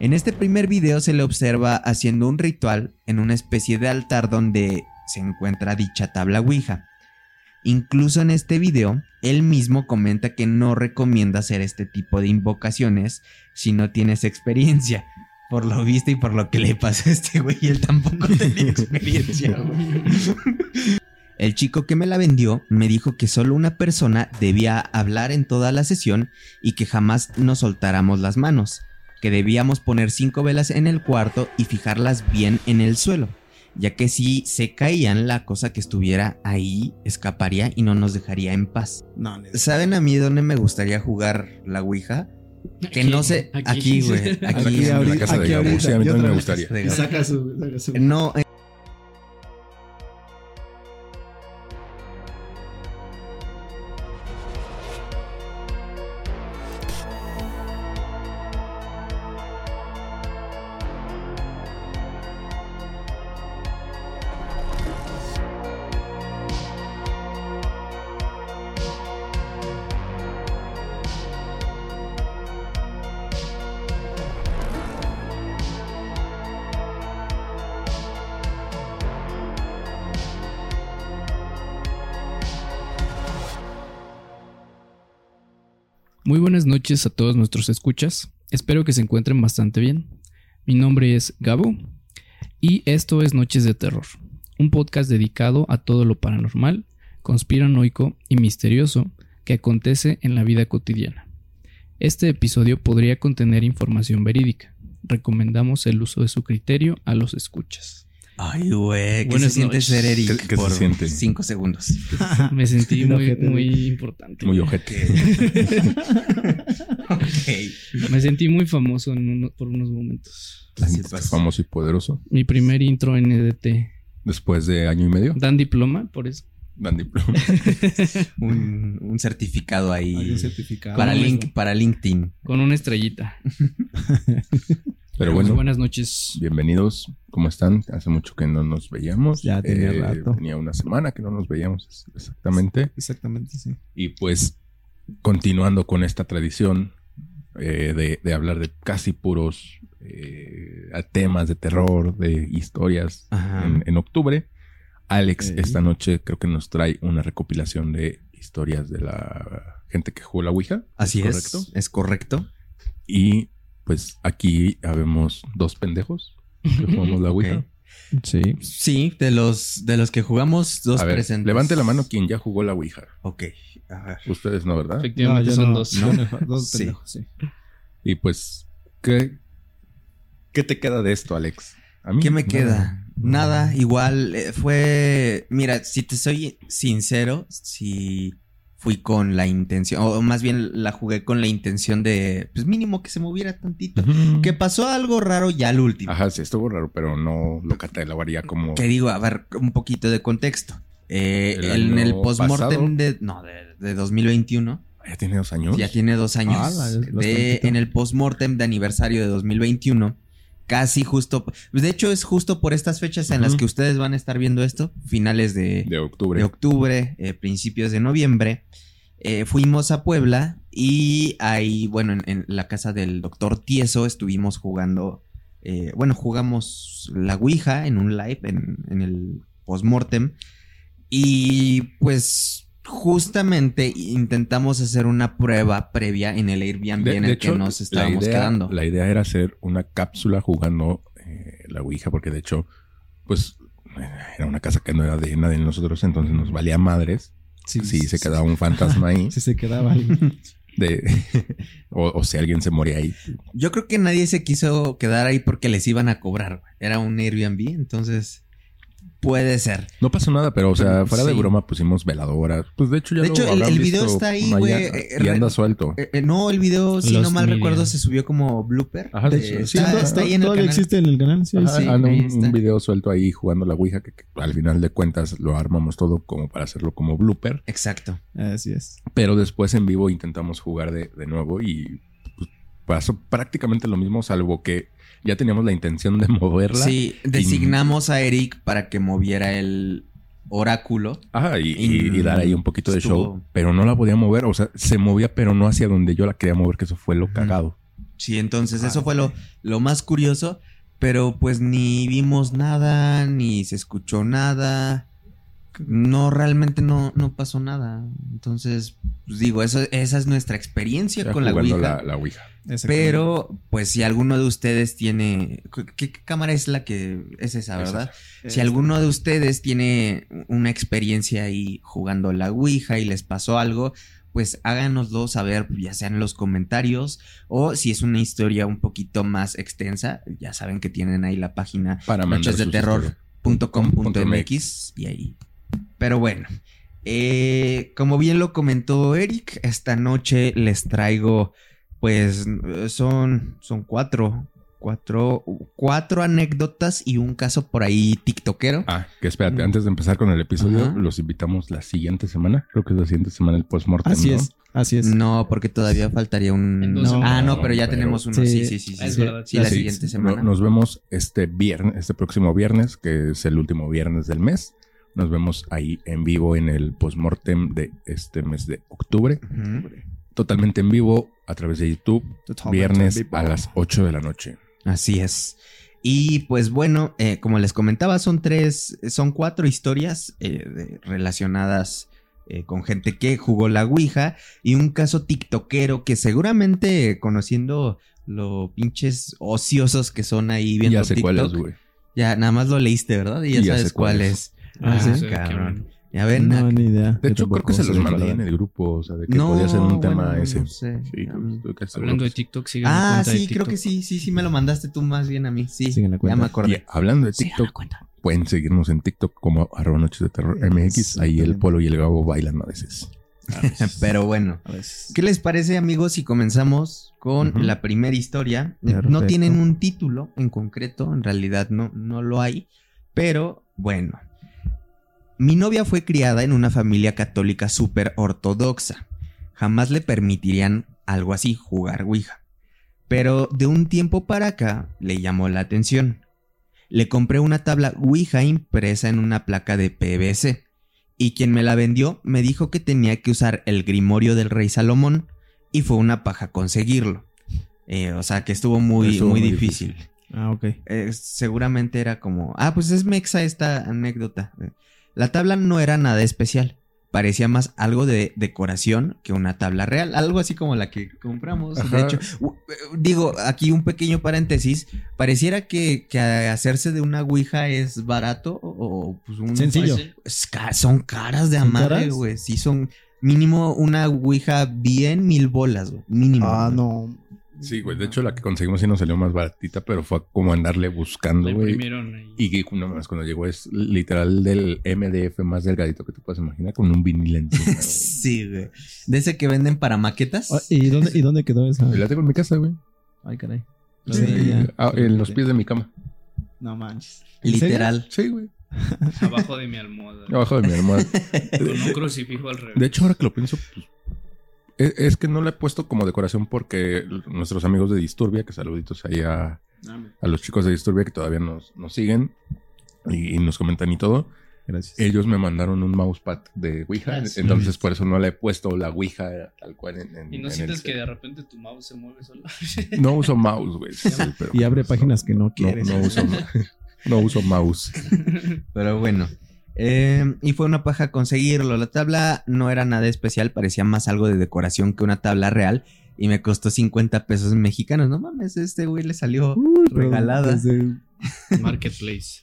En este primer video se le observa haciendo un ritual en una especie de altar donde se encuentra dicha tabla Ouija. Incluso en este video, él mismo comenta que no recomienda hacer este tipo de invocaciones si no tienes experiencia. Por lo visto y por lo que le pasó a este güey, él tampoco tenía experiencia. El chico que me la vendió me dijo que solo una persona debía hablar en toda la sesión y que jamás nos soltáramos las manos, que debíamos poner cinco velas en el cuarto y fijarlas bien en el suelo, ya que si se caían la cosa que estuviera ahí escaparía y no nos dejaría en paz. No, ¿Saben a mí dónde me gustaría jugar la Ouija? Que Aquí, no sé, aquí. aquí, güey, aquí, Aquí, en la casa de ahorita, sí, a mí también me gustaría. saca su, saca su- No, eh, Muy buenas noches a todos nuestros escuchas. Espero que se encuentren bastante bien. Mi nombre es Gabo y esto es Noches de Terror, un podcast dedicado a todo lo paranormal, conspiranoico y misterioso que acontece en la vida cotidiana. Este episodio podría contener información verídica. Recomendamos el uso de su criterio a los escuchas. Ay, güey, ¿qué Buenas se siente noches. ser Eric ¿Qué- qué se por siente? cinco segundos? Me sentí muy, Ojete. muy importante. Muy ojete. Ok. Me sentí muy famoso en uno- por unos momentos. Así pasa. Famoso y poderoso. Mi primer intro en EDT. Después de año y medio, Dan diploma, por eso. dan diploma. Un, un certificado ahí Hay un certificado. para, para LinkedIn. Con una estrellita. Pero bueno, buenas noches. bienvenidos. ¿Cómo están? Hace mucho que no nos veíamos. Ya tenía rato. Tenía una semana que no nos veíamos exactamente. Exactamente, sí. Y pues, continuando con esta tradición eh, de, de hablar de casi puros eh, temas de terror, de historias en, en octubre, Alex esta noche creo que nos trae una recopilación de historias de la gente que jugó la Ouija. Así es. correcto? Es correcto. Y pues aquí habemos dos pendejos que jugamos la Ouija. Sí. Sí, de los, de los que jugamos, dos A ver, presentes. levante la mano quien ya jugó la Ouija. Ok. A ver. Ustedes no, ¿verdad? Efectivamente yo son no. dos. No, Dos Sí. pendejos, sí. Y pues, ¿qué, qué te queda de esto, Alex? A mí ¿Qué me queda? Nada, igual eh, fue. Mira, si te soy sincero, si fui con la intención, o más bien la jugué con la intención de, pues mínimo que se moviera tantito. Que pasó algo raro ya al último. Ajá, sí, estuvo raro, pero no lo catalogaría como... Que digo, a ver, un poquito de contexto. Eh, ¿El en el postmortem de. No, de, de 2021. Ya tiene dos años. Ya tiene dos años. Ah, de, en el postmortem de aniversario de 2021. Casi justo. De hecho, es justo por estas fechas en las que ustedes van a estar viendo esto. Finales de, De octubre. de octubre, eh, principios de noviembre. eh, fuimos a Puebla y ahí, bueno, en, en la casa del doctor Tieso estuvimos jugando. eh, bueno, jugamos la Ouija en un live en, en el postmortem. Y pues justamente intentamos hacer una prueba previa en el Airbnb De- en de el que nos la estábamos idea- quedando. La idea era hacer una cápsula jugando eh, la Ouija, porque de hecho, pues, era una casa que no era de nadie de nosotros, entonces nos valía madres. Sí, si se quedaba un fantasma ahí. Sí se quedaba ahí. de, o, o si alguien se moría ahí. Yo creo que nadie se quiso quedar ahí porque les iban a cobrar. Era un Airbnb, entonces Puede ser. No pasó nada, pero, o sea, fuera de broma pusimos veladoras. Pues de hecho ya De lo hecho, el- video visto está ahí, güey, Y eh, anda suelto. Eh, eh, no, el video, si Lost no mal recuerdo, se subió como blooper. Ajá, Eh, sí, sí, está, sí, está ahí en el Todavía canal. existe en el canal, sí. Ajá, sí. anda ahí un, video suelto ahí jugando la Ouija que, que al final de cuentas lo armamos todo como para hacerlo como blooper. Exacto. Así es. Pero después en vivo intentamos jugar de, de nuevo y pues, pasó prácticamente lo mismo, salvo que ya teníamos la intención de moverla. Sí, designamos a Eric para que moviera el oráculo. Ajá, y, y- Y- y dar ahí un poquito de show. Pero no la podía mover. O sea, se movía, pero no hacia donde yo la quería mover, que eso fue lo cagado. Sí, entonces Ah, eso fue lo, lo más curioso. Pero pues ni vimos nada, ni se escuchó nada. No, realmente no, no pasó nada. Entonces, pues digo, eso, esa es nuestra experiencia con la jugando Ouija. La, la Ouija. Pero, pues si alguno de ustedes tiene... ¿Qué, qué cámara es la que... Es esa, Es verdad? Si alguno de ustedes tiene una experiencia ahí jugando la Ouija y les pasó algo, pues háganoslo saber, ya sea en los comentarios o si es una historia un poquito más extensa, ya saben que tienen ahí la página Para sus historias. nochesdeterror.com.mx y ahí. Pero bueno, eh, como bien lo comentó Eric, esta noche les traigo, pues son, son cuatro, cuatro, cuatro anécdotas y un caso por ahí tiktokero. Ah, que espérate, antes de empezar con el episodio, Ajá. los invitamos la siguiente semana. Creo que es la siguiente semana el postmortem. Así ¿no? es. Así es. No, porque todavía faltaría un... No. Ah, no, pero ya Pero- tenemos uno. Sí. Sí, sí, sí. sí, Es sí. verdad. Sí, la Sí, siguiente no- semana. Nos vemos este viernes, este próximo viernes, que es el último viernes del mes. Nos vemos ahí en vivo en el postmortem de este mes de octubre. Totalmente en vivo a través de YouTube. Viernes a las 8 de la noche. Así es. Y pues bueno, eh, como les comentaba, son tres, son cuatro historias eh, de- relacionadas eh, con gente que jugó la Ouija y un caso tiktokero que seguramente conociendo lo pinches ociosos que son ahí viendo ya sé TikTok, cuál es, güey. ya nada más lo leíste, ¿verdad? Y ya, Ya sabes cuál cuál es. es. Ah, Ah, sí. cabrón. Ya ven. No, ni idea. De hecho, creo que se los cuál en el grupo. O sea, de que podía ser un tema bueno, ese. no sé. Sí, Hablando de. TikTok, la Ah, cuenta de sí, creo que sí, sí, sí me lo mandaste tú más bien a mí. Sí, la ya cuenta. me Y acordé. hablando de TikTok, cuenta. pueden seguirnos en TikTok como arroba noches de terror MX. Ahí el. Polo y el Gabo bailan a veces. Pero bueno, A veces. ¿qué les parece amigos si comenzamos con la primera historia? Eh, Perfecto. No tienen un título en concreto, en realidad no, no lo hay, pero bueno. Mi novia fue criada en una familia católica súper ortodoxa. Jamás le permitirían algo así, jugar Ouija. Pero de un tiempo para acá le llamó la atención. Le compré una tabla Ouija impresa en una placa de PVC. Y quien me la vendió me dijo que tenía que usar el grimorio del rey Salomón y fue una paja conseguirlo. Eh, o sea que estuvo muy, Estuvo muy muy difícil. Ah, ok. Eh, seguramente era como, ah, pues es mexa esta anécdota. La tabla no era nada especial. Parecía más algo de decoración que una tabla real. Algo así como la que compramos. De hecho, eh, digo, aquí un pequeño paréntesis. Pareciera que, que hacerse de una ouija es barato o, pues un... Sencillo. Son caras de ¿Son amarre, güey. Sí, son mínimo una ouija bien mil bolas, güey. Mínimo. Ah, no. Sí, güey. De hecho, la que conseguimos sí nos salió más baratita, pero fue como andarle buscando, güey. Y que no más cuando llegó es literal del MDF más delgadito que te puedas imaginar, con un vinil encima. güey. Sí, güey. De ese que venden para maquetas. Ah, ¿Y dónde, ¿Y dónde quedó esa? La tengo en mi casa, güey. Ay, caray. Sí, ah, en los pies de mi cama. No manches. Literal. Sí, güey. Abajo de mi almohada. Abajo de mi almohada. Con un crucifijo al revés. De hecho, ahora que lo pienso, pues, es, es que no la he puesto como decoración porque nuestros amigos de Disturbia, que saluditos ahí a, a los chicos de Disturbia que todavía nos, nos siguen y, y nos comentan y todo, Gracias. ellos me mandaron un mousepad de Ouija, Ah, entonces por eso no le he puesto la Ouija tal cual en, en- Y no en sientes el- que de repente tu mouse se mueve solo. No uso mouse, güey. sí, Y abre páginas que no no, quieres. no uso, no uso mouse. Pero bueno. Eh, y fue una paja conseguirlo. La tabla no era nada especial, parecía más algo de decoración que una tabla real. Y me costó 50 pesos mexicanos. No mames, este güey le salió regalada. desde- Marketplace.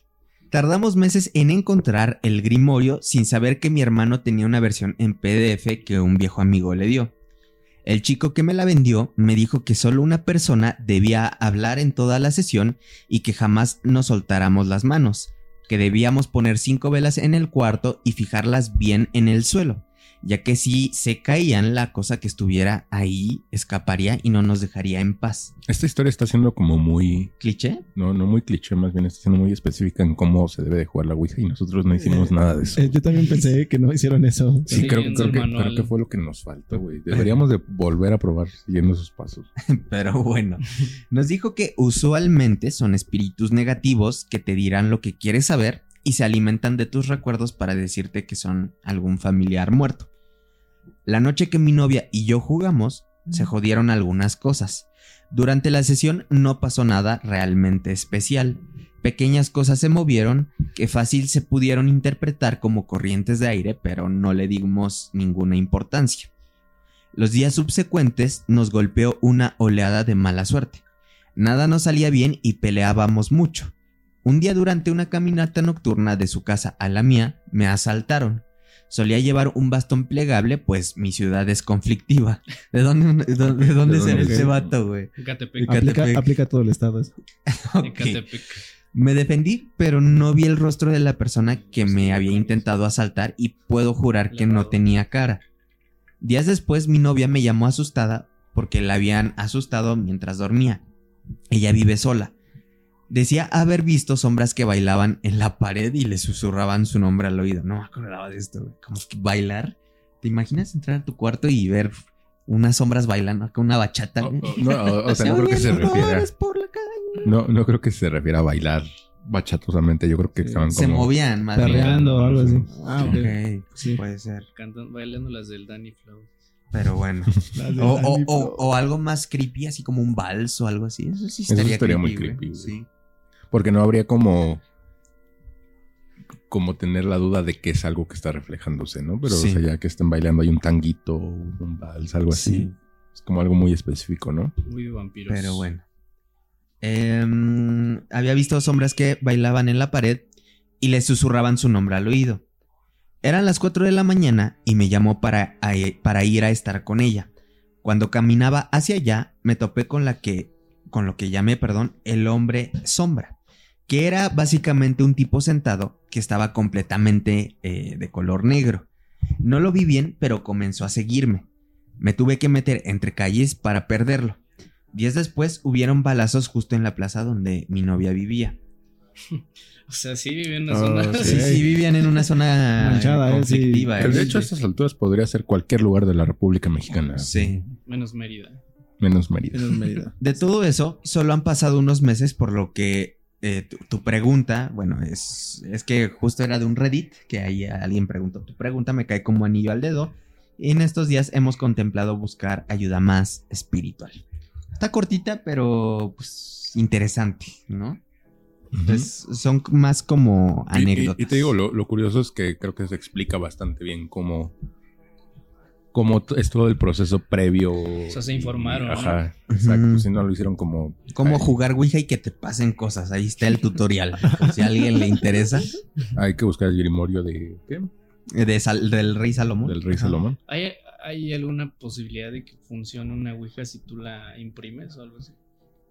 Tardamos meses en encontrar el grimorio sin saber que mi hermano tenía una versión en PDF que un viejo amigo le dio. El chico que me la vendió me dijo que solo una persona debía hablar en toda la sesión y que jamás nos soltáramos las manos. Que debíamos poner cinco velas en el cuarto y fijarlas bien en el suelo, ya que si se caían la cosa que estuviera ahí escaparía y no nos dejaría en paz. Esta historia está siendo como muy, ¿Cliché? no, no muy cliché, más bien está siendo muy específica en cómo se debe de jugar la Ouija y nosotros no hicimos nada de eso. Eh, yo también pensé que no hicieron eso. Sí, Sí, creo, creo que, creo que fue lo que nos faltó, güey. Deberíamos de volver a probar siguiendo esos pasos. Pero bueno, nos dijo que usualmente son espíritus negativos que te dirán lo que quieres saber y se alimentan de tus recuerdos para decirte que son algún familiar muerto. La noche que mi novia y yo jugamos, se jodieron algunas cosas. Durante la sesión no pasó nada realmente especial. Pequeñas cosas se movieron que fácil se pudieron interpretar como corrientes de aire, pero no le dimos ninguna importancia. Los días subsecuentes nos golpeó una oleada de mala suerte. Nada nos salía bien y peleábamos mucho. Un día durante una caminata nocturna de su casa a la mía, me asaltaron. Solía llevar un bastón plegable, pues mi ciudad es conflictiva. ¿De dónde, de dónde, de dónde ¿De será dónde ese vato, güey? Ecatepec. Aplica, todo el estado. eso. Me defendí, pero no vi el rostro de la persona que me había intentado asaltar y puedo jurar que no tenía cara. Días después mi novia me llamó asustada porque la habían asustado mientras dormía. Ella vive sola. Decía haber visto sombras que bailaban en la pared y le susurraban su nombre al oído. No me acordaba de esto, güey. Como que bailar. ¿Te imaginas entrar a tu cuarto y ver unas sombras bailando acá una bachata? Oh, güey? oh, no, o, o sea, no creo que se refiera. No, no creo que se refiera a bailar bachatosamente. Yo creo que Sí. estaban Se como. movían más bien. Perreando o algo así. Ah, Ok, ok. pues Sí. puede ser. Cantan, bailando las del Danny Flow. Pero bueno. O, o- Danny o- Flow. o algo más creepy, así como un vals o algo así. Eso sí Eso estaría, estaría muy güey. creepy, güey. Sí. Porque no habría como. Como tener la duda de que es algo que está reflejándose, ¿no? Pero, Sí. o sea, ya que estén bailando, hay un tanguito, un vals, algo así. Sí. Es como algo muy específico, ¿no? Muy de vampiros. Pero bueno. Em, había visto sombras que bailaban en la pared y le susurraban su nombre al oído. Eran las 4 de la mañana y me llamó para, a- para ir a estar con ella. Cuando caminaba hacia allá, me topé con la que, con lo que llamé, perdón, el hombre sombra, que era básicamente un tipo sentado que estaba completamente eh, de color negro. No lo vi bien, pero comenzó a seguirme. Me tuve que meter entre calles para perderlo. Días después hubieron balazos justo en la plaza donde mi novia vivía. O sea, sí vive en una Ah, zona. Sí, sí, vivían en una zona Manchada, eh, eh, sí. conflictiva. Que eh. de hecho, a estas alturas podría ser cualquier lugar de la República Mexicana. Sí. Menos Mérida. Menos Mérida. Menos Mérida. De todo eso, solo han pasado unos meses, por lo que eh, tu, tu pregunta, bueno, es, es que justo era de un Reddit, que ahí alguien preguntó, tu pregunta me cae como anillo al dedo, y en estos días hemos contemplado buscar ayuda más espiritual. Está cortita, pero pues interesante, ¿no? Entonces, son más como Y- y- anécdotas. Y, te digo, lo, lo curioso es que creo que se explica bastante bien cómo, cómo es todo el proceso previo. O sea, se informaron, ¿no? Ajá, exacto. Ujú. Si no lo hicieron como. Cómo Ay, jugar Ouija y que te pasen cosas. Ahí está el tutorial. si a alguien le interesa. Hay que buscar el grimorio de. ¿Qué? De Sal- del rey Salomón. Del rey Ajá. Salomón. ¿Hay, ¿Hay alguna posibilidad de que funcione una Ouija si tú la imprimes o algo así?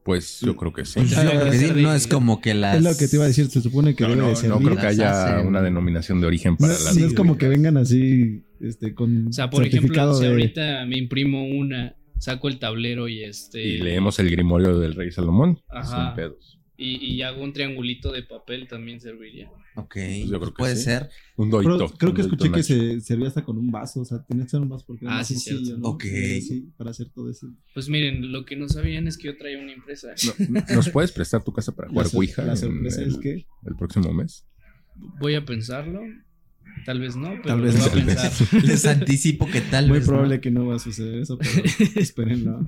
Pues yo creo que sí. Pues yo Ah, creo que sí, no es como que las. Es lo que te iba a decir, se supone que No, debe no, de no creo que haya una denominación de origen No, para es- las. no es como que vengan así, este, con O sea, por ejemplo, si de... ahorita me imprimo una, saco el tablero y este. Y leemos el grimorio del rey Salomón. Ajá. Sin pedos. Y, y hago un triangulito de papel también serviría. Ok. Pues yo creo que puede sí. ser. Un Pero doito. creo un que doito escuché que se servía hasta con un vaso, o sea, tenía que ser un vaso porque era Ah, más sí, sencillo, cierto. ¿no? Ok. Sí, para hacer todo eso. Pues miren, lo que no sabían es que yo traía una impresa. No, ¿Nos puedes prestar tu casa para jugar Ouija la en sorpresa el, es que el próximo mes? Voy a pensarlo. Tal vez no, pero Tal lo vez voy a no. pensar. Les anticipo que tal muy vez. ¿no? probable que no va a suceder eso, pero espérenlo.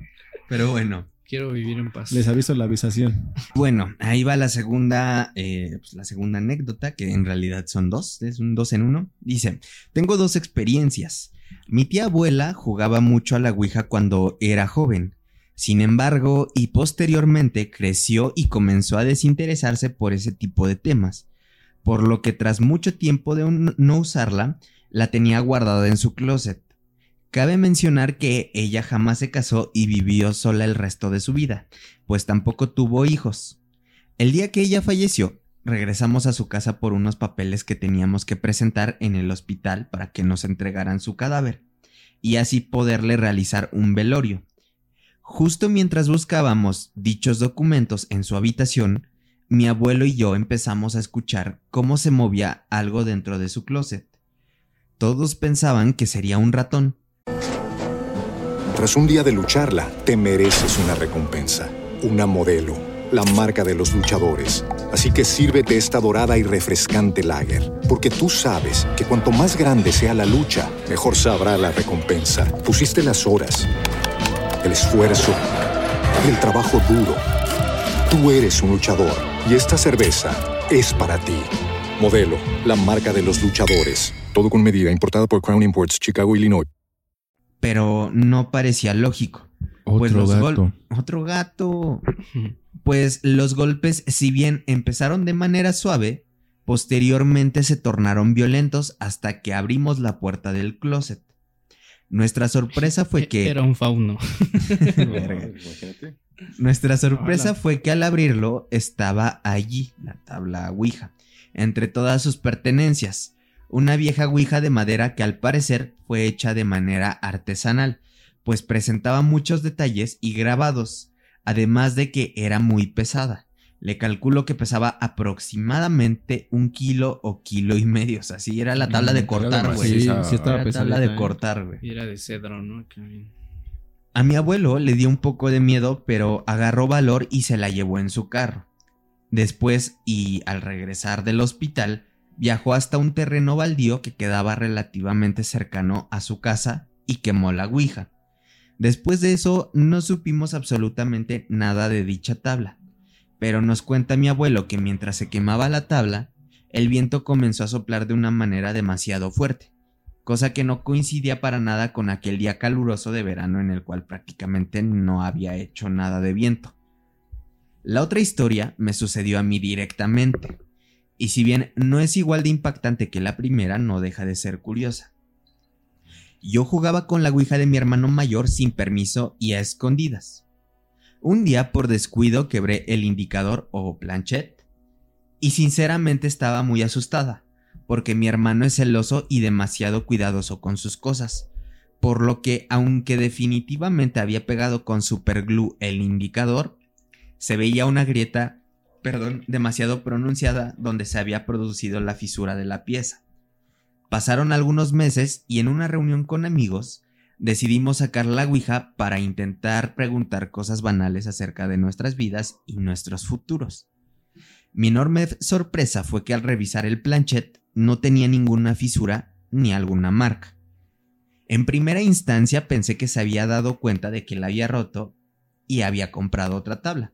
Pero bueno. Quiero vivir en paz. Les aviso la avisación. Bueno, ahí va la segunda, eh, pues, la segunda anécdota, que en realidad son dos, es un dos en uno. Dice, tengo dos experiencias. Mi tía abuela jugaba mucho a la Ouija cuando era joven. Sin embargo, y posteriormente creció y comenzó a desinteresarse por ese tipo de temas. Por lo que tras mucho tiempo de no usarla, la tenía guardada en su closet. Cabe mencionar que ella jamás se casó y vivió sola el resto de su vida, pues tampoco tuvo hijos. El día que ella falleció, regresamos a su casa por unos papeles que teníamos que presentar en el hospital para que nos entregaran su cadáver y así poderle realizar un velorio. Justo mientras buscábamos dichos documentos en su habitación, mi abuelo y yo empezamos a escuchar cómo se movía algo dentro de su closet. Todos pensaban que sería un ratón. Tras un día de lucharla, te mereces una recompensa, una modelo, la marca de los luchadores. Así que sírvete esta dorada y refrescante lager, porque tú sabes que cuanto más grande sea la lucha, mejor sabrá la recompensa. Pusiste las horas el esfuerzo, el trabajo duro. Tú eres un luchador y esta cerveza es para ti. Modelo, la marca de los luchadores. Todo con medida, importada por Crown Imports, Chicago, Illinois. Pero no parecía lógico. Pues Otro los gol- gato. Otro gato. Pues los golpes, si bien empezaron de manera suave, posteriormente se tornaron violentos hasta que abrimos la puerta del closet. Nuestra sorpresa fue que... Era un fauno. Verga. Nuestra sorpresa Hola. fue que al abrirlo estaba allí la tabla Ouija, entre todas sus pertenencias, una vieja Ouija de madera que al parecer fue hecha de manera artesanal, pues presentaba muchos detalles y grabados, además de que era muy pesada. Le calculo que pesaba aproximadamente un kilo o kilo y medio, o sea, sí era la tabla de Mm, cortar, era güey. Sí, sí estaba Era pesadita. tabla de ¿eh? cortar, güey. Y era de cedro, ¿no? A mi abuelo le dio un poco de miedo, pero agarró valor y se la llevó en su carro. Después, y al regresar del hospital, viajó hasta un terreno baldío que quedaba relativamente cercano a su casa y quemó la Ouija. Después de eso, no supimos absolutamente nada de dicha tabla. Pero nos cuenta mi abuelo que mientras se quemaba la tabla, el viento comenzó a soplar de una manera demasiado fuerte cosa que no coincidía para nada con aquel día caluroso de verano en el cual prácticamente no había hecho nada de viento. La otra historia me sucedió a mí directamente, y si bien no es igual de impactante que la primera, no deja de ser curiosa. Yo jugaba con la Ouija de mi hermano mayor sin permiso y a escondidas. Un día por descuido quebré el indicador o planchet y sinceramente estaba muy asustada porque mi hermano es celoso y demasiado cuidadoso con sus cosas, por lo que aunque definitivamente había pegado con superglue el indicador, se veía una grieta, perdón, demasiado pronunciada donde se había producido la fisura de la pieza. Pasaron algunos meses y en una reunión con amigos decidimos sacar la Ouija para intentar preguntar cosas banales acerca de nuestras vidas y nuestros futuros. Mi enorme sorpresa fue que al revisar el planchet no tenía ninguna fisura ni alguna marca. En primera instancia pensé que se había dado cuenta de que la había roto y había comprado otra tabla.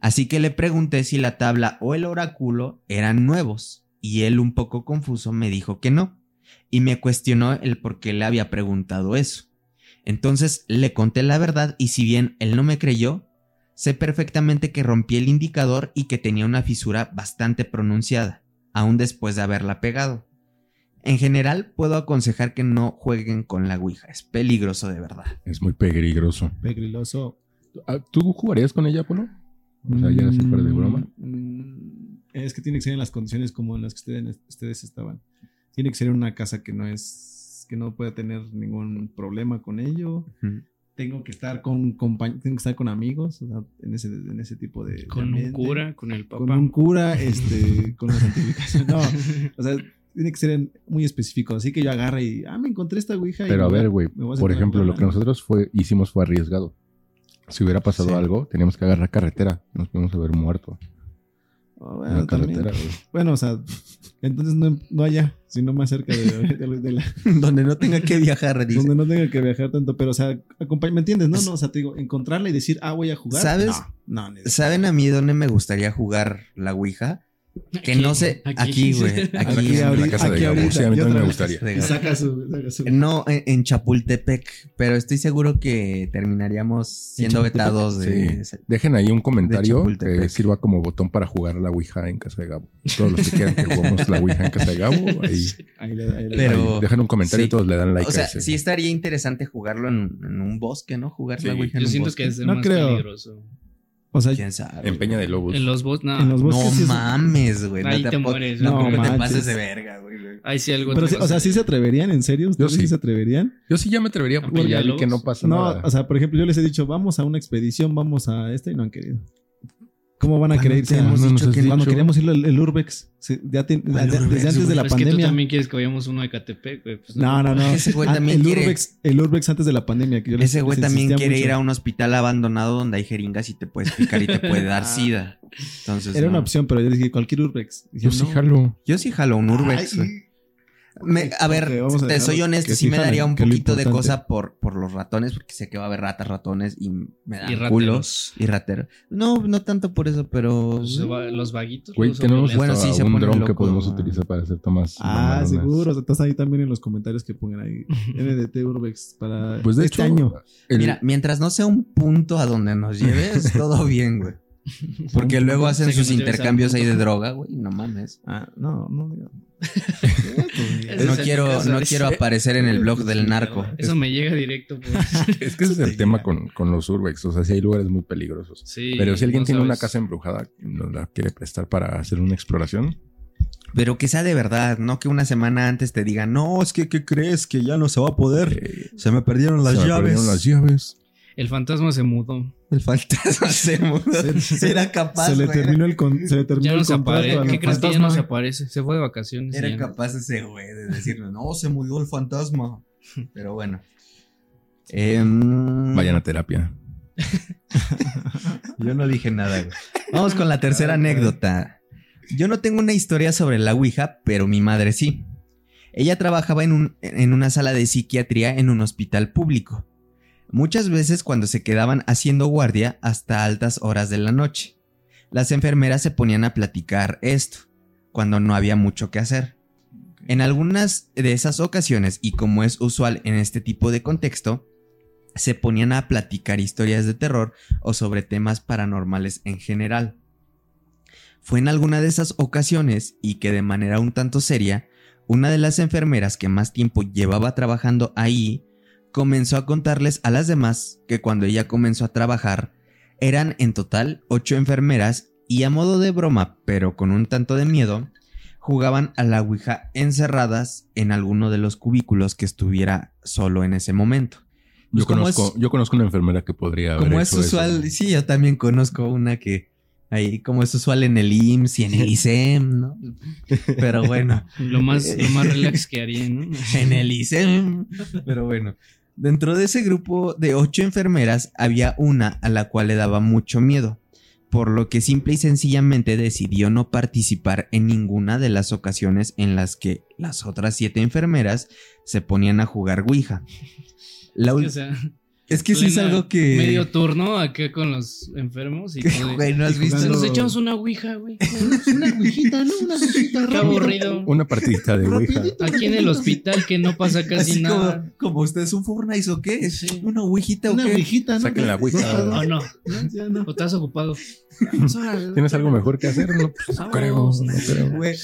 Así que le pregunté si la tabla o el oráculo eran nuevos, y él un poco confuso me dijo que no, y me cuestionó el por qué le había preguntado eso. Entonces le conté la verdad y si bien él no me creyó, sé perfectamente que rompí el indicador y que tenía una fisura bastante pronunciada, aún después de haberla pegado. En general, puedo aconsejar que no jueguen con la Ouija, es peligroso de verdad. Es muy peligroso. Pegriloso. Ah, ¿Tú jugarías con ella, Polo? O sea, ya así fuera de broma. Mm, Es que tiene que ser en las condiciones como en las que ustedes, ustedes estaban. Tiene que ser en una casa que no es que no pueda tener ningún problema con ello. Tengo que estar con tengo que estar con amigos, o sea, en ese en ese tipo de de Con un cura, con el papá. con un cura, este, con la santificación. No, o sea, tiene que ser muy específico. Así que yo agarre y, ah, me encontré esta ouija. y Pero a ver, güey, por ejemplo, lo que nosotros fue, hicimos fue arriesgado. Si hubiera pasado Sí. algo, teníamos que agarrar carretera. Nos podemos haber muerto Ah, en bueno, la también. carretera, güey. Bueno, o sea, entonces no, no allá, sino más cerca de, de- de la, Donde no tenga que viajar, dice. donde no tenga que viajar tanto, pero o sea, ¿me entiendes? No, no, o sea, te digo, encontrarla y decir, ah, voy a jugar. ¿Sabes? No, no, ¿Saben a mí dónde me gustaría jugar la Ouija? Que no sé, aquí, güey, aquí, Aquí, en ahorita, la casa de aquí Gabo, sí, a mí también me gustaría. Saca su, saca su- No, en, en Chapultepec, pero estoy seguro que terminaríamos siendo vetados de... Dejen ahí un comentario que sirva como botón para jugar a la Ouija en casa de Gabo. Todos los que quieran que juguemos la Ouija en casa de Gabo, ahí, Ahí le- ahí le- Pero- ahí dejen un comentario sí. y todos le dan like O sea, a ese. sí estaría interesante jugarlo en, en un bosque, ¿no? Jugar Sí, la Ouija en Yo un siento bosque. que es No más creo. peligroso. O sea, ¿Quién sabe? En Peña de Lobos. En los bots, no. en los No bosques sí es- mames, güey. Ahí no te mueres, No, no no te pases de verga, güey. Ahí sí algo Pero te sí, o sea. ¿sí se atreverían? ¿En serio? ¿Ustedes Yo sí. sí se atreverían? Yo sí ya me atrevería porque ya vi que no pasa No, nada. o sea, por ejemplo, yo les he dicho, vamos a una expedición, vamos a esta y no han querido. ¿Cómo van a ¿Cuándo querer irse? hemos a- dicho que cuando dicho? queríamos ir al el Urbex, sí, ya te- ¿Cuál desde Urbex, antes de la es que tú pandemia. también quieres que vayamos uno de Catepec, güey. Pues, No, no, no. Ese güey Ah, también el quiere. Urbex, el Urbex antes de la pandemia. Que yo les- Ese güey les también quiere mucho. ir a un hospital abandonado donde hay jeringas y te puedes picar y te puede dar Ah. sida. Entonces, Era una no. opción, pero yo les dije cualquier Urbex. Yo Dijeron, sí no. jalo. Yo sí jalo un Urbex, Ay, güey. Me- a ver, ok, vamos a te soy honesto, sí me daría un poquito de cosa por, por los ratones, porque sé que va a haber ratas, ratones y me dan Y culos y rateros. No, no tanto por eso, pero... Los, va- los vaguitos. Güey, los tenemos. Bueno, sí, se un dron que podemos utilizar para hacer tomas. Ah, seguro. O sea, estás ahí también en los comentarios que pongan ahí. NDT Urbex para Pues de este hecho, año. el- Mira, mientras no sea un punto a donde nos lleves, todo bien, güey. Porque luego hacen sus intercambios ahí de droga, güey, no mames. Ah, no, no. No el quiero, no quiero aparecer en el blog del narco. Eso me llega directo. Pues. es que ese es el tema con, con los urbex. O sea, si hay lugares muy peligrosos. Sí, Pero si alguien no tiene una casa embrujada nos la quiere prestar para hacer una exploración, Pero que sea de verdad, no que una semana antes te digan, no, es que, ¿qué crees? Que ya no se va a poder. eh, Se me perdieron las se me llaves. perdieron las llaves. El fantasma se mudó. El fantasma se mudó. Se- Será capaz, se le güey. terminó el, con- se le terminó Ya no el se contrato ¿Qué crees que ya no se aparece? Se fue de vacaciones. Era ya no. capaz ese güey de decirle, no, se murió el fantasma. Pero bueno. Em, Vayan a terapia. Yo no dije nada, güey. Vamos con la tercera anécdota. Yo no tengo una historia sobre la Ouija, pero mi madre sí. Ella trabajaba en, un- en una sala de psiquiatría en un hospital público. Muchas veces cuando se quedaban haciendo guardia hasta altas horas de la noche. Las enfermeras se ponían a platicar esto, cuando no había mucho que hacer. En algunas de esas ocasiones, y como es usual en este tipo de contexto, se ponían a platicar historias de terror o sobre temas paranormales en general. Fue en alguna de esas ocasiones y que de manera un tanto seria, una de las enfermeras que más tiempo llevaba trabajando ahí comenzó a contarles a las demás que cuando ella comenzó a trabajar eran en total ocho enfermeras y a modo de broma, pero con un tanto de miedo, jugaban a la Ouija encerradas en alguno de los cubículos que estuviera solo en ese momento. Pues Yo como conozco, es- yo conozco una enfermera que podría haber como es eso. usual, sí, yo también conozco una que ahí, como es usual en el IMSS y en el ISEM, ¿no? Pero bueno, Lo más, lo más relax que haría, ¿no? en el ISEM. Pero bueno, dentro de ese grupo de ocho enfermeras había una a la cual le daba mucho miedo, por lo que simple y sencillamente decidió no participar en ninguna de las ocasiones en las que las otras siete enfermeras se ponían a jugar Ouija. La O ul- sea, es que sí es algo que... Medio turno acá con los enfermos y güey, ¿no has visto? Nos echamos una ouija, güey. Una ouijita, ¿no? Una ouijita. Qué aburrido. Una partidita de Ouija. Aquí en el hospital que no pasa casi Así como, nada. como ustedes un Fortnite o qué? Sí. ¿Una ouijita o Una qué? ouijita, ¿no? Saquen la ouija. ¿O no? No, ya no. ¿O estás ocupado? ¿Tienes algo mejor que hacer? No, pues, no creo, no creo. Güey,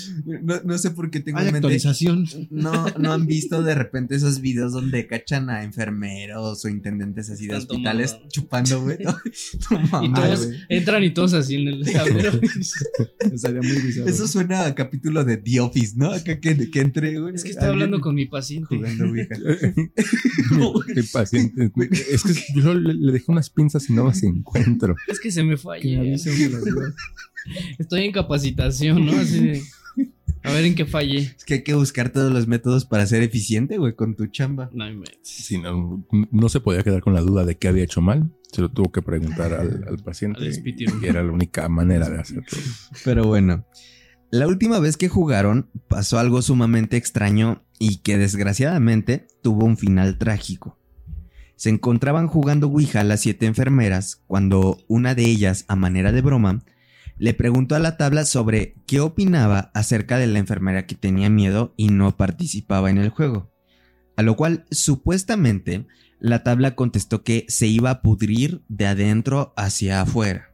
no, no sé por qué tengo Hay en mente. actualización. No, no han visto de repente esos videos donde cachan a enfermeros o intendentes así de hospitales tomando. chupando, güey. No, no Y mames, todos güey. entran y todos así en el tablero. Estaría muy bizarro. Eso suena a capítulo de The Office, ¿no? Acá que, que entre, güey. Es que estoy hablando con mi paciente. jugando Ouija. Qué paciente. Es que yo le, le dejé unas pinzas y no las encuentro. Es que se me fue ayer. Estoy en capacitación, ¿no? Así de. A ver en qué fallé. Es que hay que buscar todos los métodos para ser eficiente, güey, con tu chamba. No, me- Sí, no, no se podía quedar con la duda de qué había hecho mal. Se lo tuvo que preguntar al, al paciente. Al y era la única manera de hacerlo. Pero bueno, la última vez que jugaron pasó algo sumamente extraño y que desgraciadamente tuvo un final trágico. Se encontraban jugando Ouija las siete enfermeras cuando una de ellas, a manera de broma, le preguntó a la tabla sobre qué opinaba acerca de la enfermera que tenía miedo y no participaba en el juego. A lo cual, supuestamente, la tabla contestó que se iba a pudrir de adentro hacia afuera.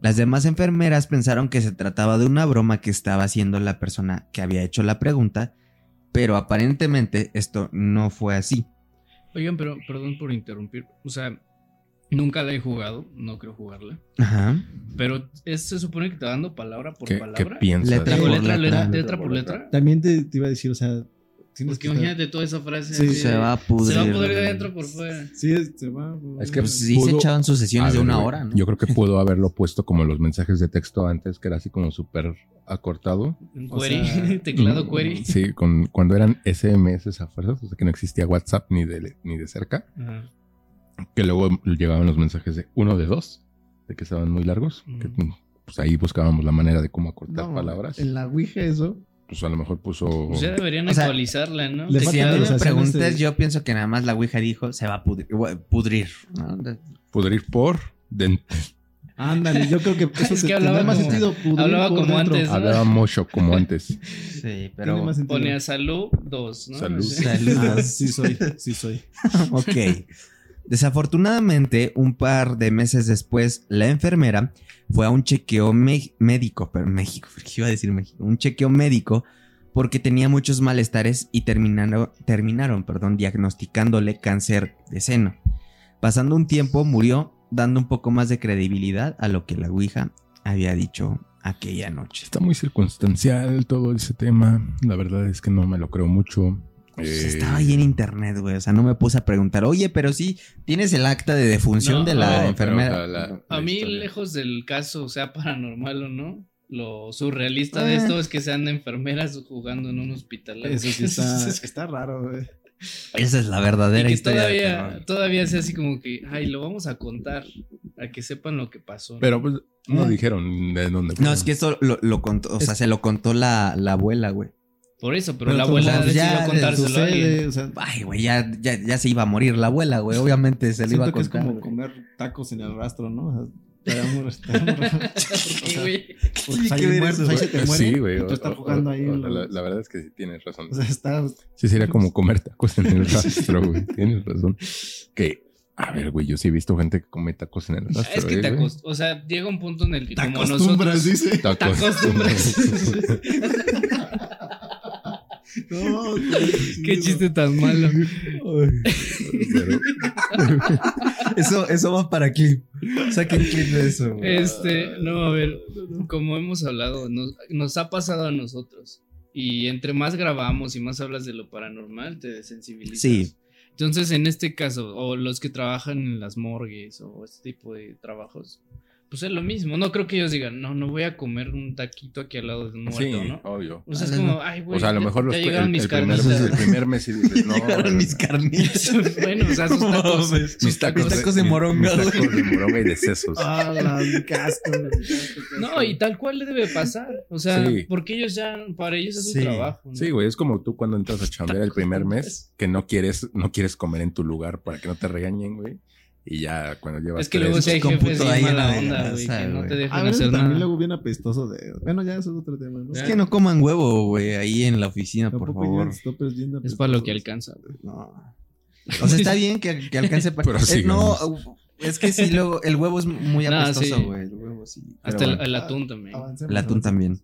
Las demás enfermeras pensaron que se trataba de una broma que estaba haciendo la persona que había hecho la pregunta, pero aparentemente esto no fue así. Oigan, pero perdón por interrumpir. O sea, Nunca la he jugado, no creo jugarla. Ajá. Pero es- se supone que te va dando palabra por ¿Qué, qué palabra. piensas? Letra por letra, letra. letra, letra por letra. También te, te iba a decir, o sea, Porque que estar- imagínate toda esa frase. Sí, Se va a pudrir. Se va a pudrir de güey. adentro por fuera. Sí, es- se va. Es que Pues sí Pudo- se echaban sus sesiones A de una hora, ¿no? Yo creo que pudo haberlo puesto como los mensajes de texto antes, que era así como súper acortado. Query, sea, teclado Mm, query. Sí, con, cuando eran SMS a fuerzas, o sea que no existía WhatsApp ni de, ni de cerca, Ajá. Que luego llegaban los mensajes de uno de dos, de que estaban muy largos, que Ujú. pues ahí buscábamos la manera de cómo acortar No, palabras. En la Ouija eso. Pues a lo mejor puso... Pues ya deberían O sea, actualizarla, ¿no? le Si me preguntas, yo pienso que nada más la Ouija dijo se va a pudrir. pudrir ¿no? De- Pudrir por... de- Ándale, yo creo que eso Es que hablaba tendrá más como- sentido. pudrir hablaba por como dentro. antes, ¿no? hablaba mucho como antes. Sí, Tiene pero. Ponía salud 2, ¿no? Salud. Ah, sí soy, sí soy. ok. Desafortunadamente, un par de meses después, la enfermera fue a un chequeo médico, pero México, iba a decir México, un chequeo médico porque tenía muchos malestares y terminaron, terminaron perdón, diagnosticándole cáncer de seno. Pasando un tiempo, murió, dando un poco más de credibilidad a lo que la Ouija había dicho aquella noche. Está muy circunstancial todo ese tema. La verdad es que no me lo creo mucho. Pues Eh, estaba ahí en internet, güey. O sea, no me puse a preguntar, oye, pero sí, tienes el acta de defunción No, de la no, enfermera. o la- A mí, historia. lejos del caso, sea paranormal o no, lo surrealista Eh. de esto es que sean enfermeras jugando en un hospital. Eso sí está, está raro, güey. Esa es la Y verdadera que historia. de todavía, todavía sea así como que, ay, lo vamos a contar, a que sepan lo que pasó. Pero pues no Eh. dijeron de dónde fue. No, es que eso lo, lo contó, o sea, se lo contó la, la abuela, güey. Por eso, pero, Pero la abuela ya decidió contárselo a alguien. Sucede, o sea, Ay, güey, ya, ya, ya se iba a morir la abuela, güey. Obviamente se le iba a siento que es contar. como güey. comer tacos en el rastro, ¿no? O sea. Sí, güey. tú estás jugando o- ahí. o- la, verdad es que sí tienes razón. O sea, está. Sí, sería como comer tacos en el rastro, güey. Tienes razón. Que, a ver, güey, yo sí he visto gente que come tacos en el rastro. Es que eh, acost- o sea, llega un punto en el que Te como nosotros dice. Te te acostumbras. No, Qué chiste tan malo. Pero, Eso, eso va para clip. Saquen clip de eso, güey. Este, no, a ver, como hemos hablado, nos, nos ha pasado a nosotros. Y entre más grabamos y más hablas de lo paranormal, te desensibilizas. Sí. Entonces, en este caso, o los que trabajan en las morgues o este tipo de trabajos, pues es lo mismo. No creo que ellos digan, no, no voy a comer un taquito aquí al lado de un muerto, sí, ¿no? obvio. O sea, es Ah, como, ay, güey. O sea, a lo ya- mejor los, ya el, llegaron mis el primer mes, carnitas. el primer mes y dices, no. Llegaron mis carnitas. bueno, o sea, sus tacos. mis tacos, Mis tacos de mis- moronga, mis tacos de moronga y de sesos. Ah, la mi casco. No, y tal cual le debe pasar. O sea, Sí. porque ellos ya, para ellos es Sí. su trabajo. ¿no? Sí, güey, es como tú cuando entras a chambear el primer mes que no quieres, no quieres comer en tu lugar para que no te regañen, güey. Y ya cuando llevas Es que luego si hay jefes bien ahí en la onda, güey, que no te A dejan veces hacer también nada. luego viene apestoso de. Bueno, ya eso es otro tema, ¿no? Es que no coman huevo, güey, ahí en la oficina, por favor. bien Es para lo que alcanza. güey. No. O sea, está bien que, que alcance para. Pero Eh, no, es que sí, luego el huevo es muy apestoso, sí. güey. El huevo sí. Hasta el, bueno. el atún también. Avancemos, El atún avancemos. también.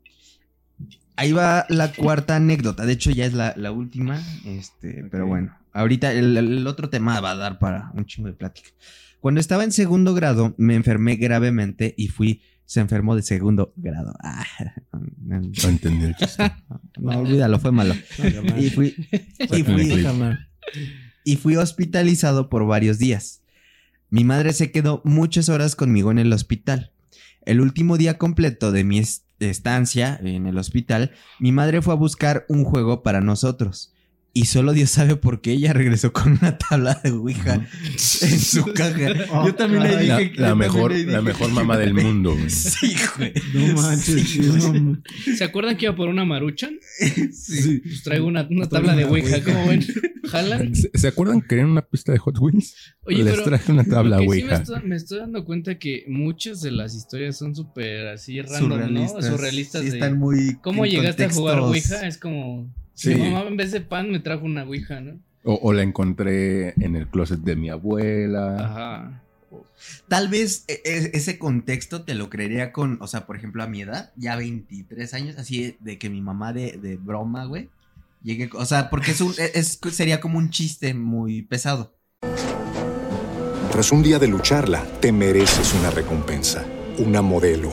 Ahí va la cuarta anécdota. De hecho, ya es la, la última. Este, pero bueno. Ahorita el, el otro tema va a dar para un chingo de plática. Cuando estaba en segundo grado, me enfermé gravemente y fui. Se enfermó de segundo grado. Ah, no, No entendí el chiste. no, olvídalo, fue malo. No. Y fui, y fui, y fui hospitalizado por varios días. Mi madre se quedó muchas horas conmigo en el hospital. El último día completo de mi est- estancia en el hospital, mi madre fue a buscar un juego para nosotros. Y solo Dios sabe por qué ella regresó con una tabla de Ouija en su caja. Oh, Yo también le caray. La, dije. la mejor, le la dije mejor que- mamá del mundo, güey. Sí, güey. No manches, sí, no. ¿Se acuerdan que iba por una maruchan? Sí. Pues traigo una, una tabla de una Ouija, Ouija. ¿cómo ven? ¿Jalan? ¿Se, se acuerdan que querían una pista de Hot Wheels? Oye, Les pero traje una tabla que sí me, Ouija. estoy, me estoy dando cuenta que muchas de las historias son súper así random, ¿no? Surrealistas. Sí, de- están muy. ¿Cómo en llegaste a jugar Ouija? Es como... Sí. Mi mamá en vez de pan me trajo una Ouija, ¿no? O, o la encontré en el closet de mi abuela. Ajá. Tal vez e- e- ese contexto te lo creería con, o sea, por ejemplo, a mi edad, ya 23 años, así de que mi mamá de, de broma, güey, llegue, o sea, porque es un, es, sería como un chiste muy pesado. Tras un día de lucharla, te mereces una recompensa, una modelo,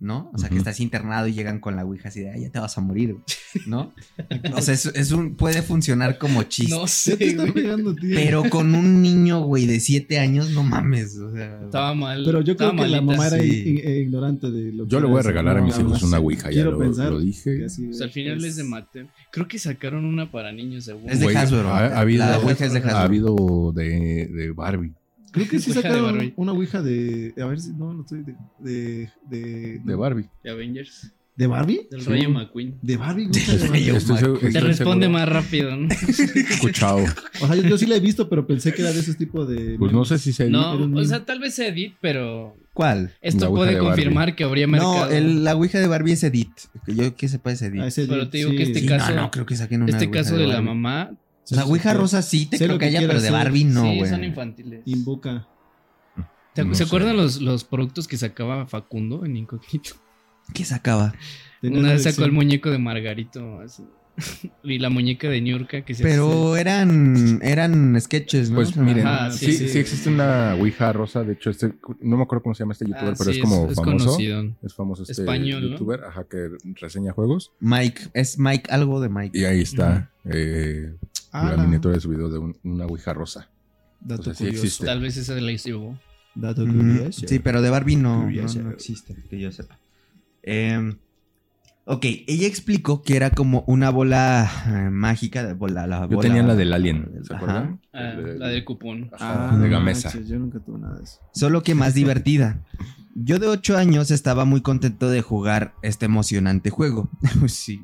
¿No? O sea, que estás internado y llegan con la ouija así de, "Ay, ya te vas a morir, güey", ¿no? O sea, es, es un, puede funcionar como chiste. No sé, te está pegando, tío. Pero con un niño, güey, de 7 años, no mames. O sea, Estaba mal. Pero yo creo que la mamá era sí. i- ignorante de lo que Yo le voy a regalar a mis hijos una ouija, ya lo, lo dije. O sea, al final es- es de Mattel. Creo que sacaron una para niños, según. Es de Hasbro. Ha, ha habido, La ouija es de Hasbro. ha habido de, de Barbie. Creo que sí de sacaron una ouija de. A ver si. No, no estoy. De. De. De, De Barbie. De Avengers. ¿De Barbie? Del Sí. Rayo McQueen. De Barbie. Te responde seguro. más rápido, ¿no? Escuchado. O sea, yo, yo sí la he visto, pero pensé que era de esos tipos de. Pues no sé si se No, un o sea, tal vez sea Edith, pero ¿Cuál? esto puede confirmar que habría mercado. No, el- la ouija de Barbie es Edith. Que yo que sepa es Edith. Ah, ese Pero te digo que este Sí, caso- no, no, creo que saquen una este caso de la mamá, Sea, ouija rosa sí te creo que que haya, pero de. Barbie no, sí, güey. son infantiles. Invoca. ¿Te- No ¿Se sé. acuerdan los, los productos que sacaba Facundo en Incógnito? ¿Qué sacaba? Una vez sacó el muñeco de Margarito. así. y la muñeca de Niurka que se Pero eran eran sketches, ¿no? Pues miren, Ajá, sí, sí, sí, sí. existe una Ouija rosa. De hecho, este, no me acuerdo cómo se llama este youtuber, Ah, pero sí, es como es famoso. conocido. Es famoso este Español, ¿no? youtuber, ajá, que reseña juegos. Mike, es Mike algo de Mike. Y ahí está eh, Ah, la la- miniatura de su video de un- una Ouija rosa. Dato O sea, sí curioso. existe. Tal vez esa la hizo. Dato Ujú. curioso. Sí, pero de Barbie no, no, Curioso. no existe, que yo sepa. Em, ok, ella explicó que era como una bola eh, mágica, de bola, la Yo bola- tenía la del Alien, ¿se acuerdan? Ah, de- la del cupón. Ajá, de Gamesa. manches, Yo nunca tuve nada de eso. Solo que más divertida. Yo de 8 años estaba muy contento de jugar este emocionante juego. sí.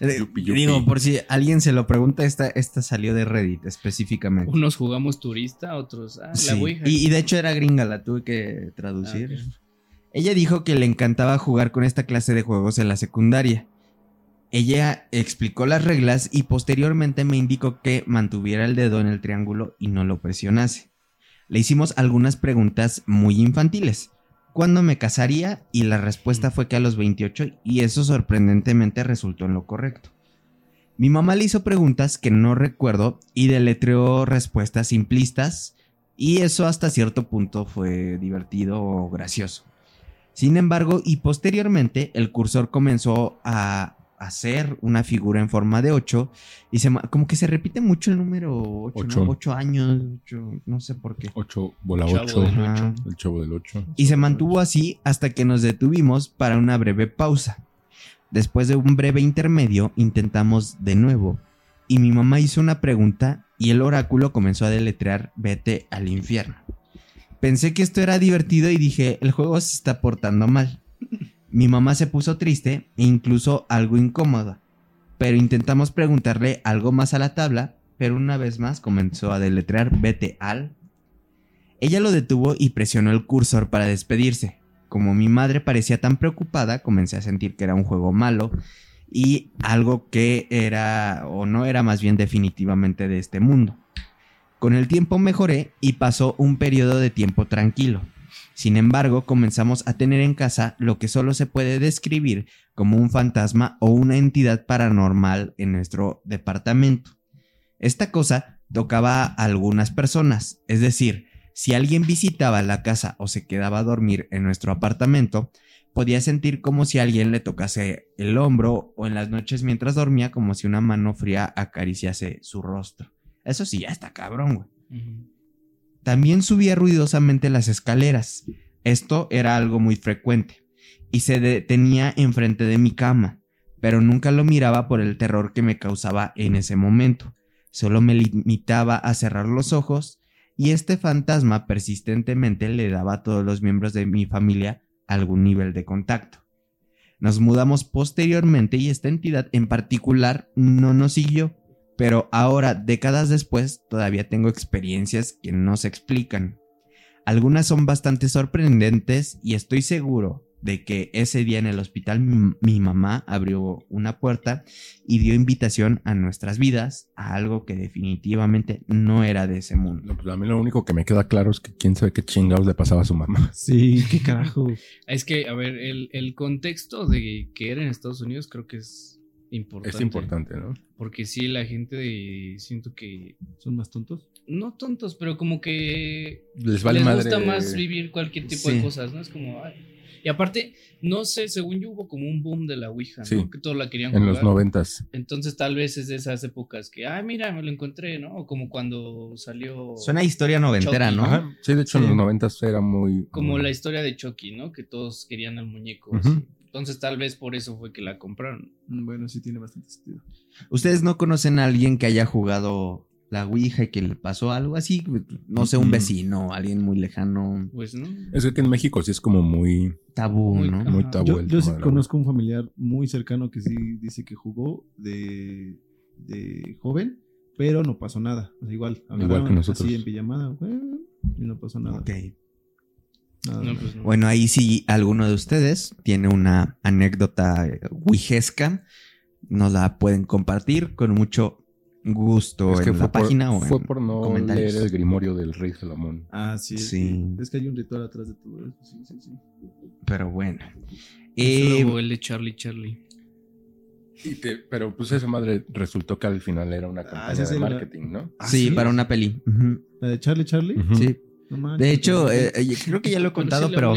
Eh, Yupi, yupi. Digo, por si alguien se lo pregunta, esta, esta salió de Reddit específicamente. Unos jugamos turista, otros. Ah, Sí. la Ouija. Y, y de hecho era gringa, la tuve que traducir. Ah. Ella dijo que le encantaba jugar con esta clase de juegos en la secundaria. Ella explicó las reglas y posteriormente me indicó que mantuviera el dedo en el triángulo y no lo presionase. Le hicimos algunas preguntas muy infantiles. ¿Cuándo me casaría? Y la respuesta fue que a los 28 y eso sorprendentemente resultó en lo correcto. Mi mamá le hizo preguntas que no recuerdo y deletreó respuestas simplistas y eso hasta cierto punto fue divertido o gracioso. Sin embargo, y posteriormente, el cursor comenzó a hacer una figura en forma de 8 y se, como que se repite mucho el número 8, Ocho. 8 años, ocho, no sé por qué. 8, bola Chavo 8. del Ajá. El chavo del 8. Y se mantuvo así hasta que nos detuvimos para una breve pausa. Después de un breve intermedio, intentamos de nuevo. Y mi mamá hizo una pregunta y el oráculo comenzó a deletrear vete al infierno. Pensé que esto era divertido y dije, el juego se está portando mal. Mi mamá se puso triste e incluso algo incómoda. Pero intentamos preguntarle algo más a la tabla, pero una vez más comenzó a deletrear vete al ella lo detuvo y presionó el cursor para despedirse. Como mi madre parecía tan preocupada, comencé a sentir que era un juego malo y algo que era o no era más bien definitivamente de este mundo. Con el tiempo mejoré y pasó un periodo de tiempo tranquilo. Sin embargo, comenzamos a tener en casa lo que solo se puede describir como un fantasma o una entidad paranormal en nuestro departamento. Esta cosa tocaba a algunas personas, es decir, si alguien visitaba la casa o se quedaba a dormir en nuestro apartamento, podía sentir como si alguien le tocase el hombro o en las noches mientras dormía como si una mano fría acariciase su rostro. Eso sí, ya está cabrón, güey. También subía ruidosamente las escaleras. Esto era algo muy frecuente. y se detenía enfrente de mi cama, pero nunca lo miraba por el terror que me causaba en ese momento. Solo me limitaba a cerrar los ojos y este fantasma persistentemente le daba a todos los miembros de mi familia algún nivel de contacto. Nos mudamos posteriormente y esta entidad en particular no nos siguió, pero ahora, décadas después, todavía tengo experiencias que no se explican. Algunas son bastante sorprendentes y estoy seguro de que ese día en el hospital mi, mamá abrió una puerta y dio invitación a nuestras vidas a algo que definitivamente no era de ese mundo. pues a mí lo único que me queda claro es que quién sabe qué chingados le pasaba a su mamá. Sí, qué carajo. es que, a ver, el, el contexto de que era en Estados Unidos creo que es importante. Es importante, ¿no? Porque sí, la gente de, siento que... ¿Son más tontos? No tontos, pero como que... Les vale les gusta más vivir cualquier tipo de cosas, ¿no? Es como... Y aparte, no sé, según yo hubo como un boom de la Ouija, ¿no? Que todos la querían jugar. En los noventas. Entonces tal vez es de esas épocas que, ay, mira, me lo encontré, ¿no? O como cuando salió... Suena historia noventera, ¿no? Sí, de hecho en los noventas era muy... Como la historia de Chucky, ¿no? Que todos querían al muñeco. Entonces tal vez por eso fue que la compraron. Mm, bueno, sí tiene bastante sentido. ¿Ustedes no conocen a alguien que haya jugado la Ouija y que le pasó algo así? No sé, un vecino, alguien muy lejano. Pues no. Es que en México sí es como muy tabú, ¿no? Muy tabú. Yo, yo sí conozco un familiar muy cercano que sí dice que jugó de, de joven, pero no pasó nada. igual, igual que nosotros. Así en pijamada, y no pasó nada. Ok. Pues bueno, ahí sí alguno de ustedes tiene una anécdota wijesca, nos la pueden compartir con mucho gusto en la página o Fue por no leer el grimorio del rey Salomón. Ah, sí. Sí. Es que hay un ritual atrás de todo eso. Sí, sí, sí. Pero bueno. Eh, el de Charlie Charlie. pero pues esa madre resultó que al final era una ah, campaña de marketing, ¿no? sí, para una peli. ¿La de Charlie Charlie? Sí de hecho, eh, eh, creo que ya lo he contado, pero,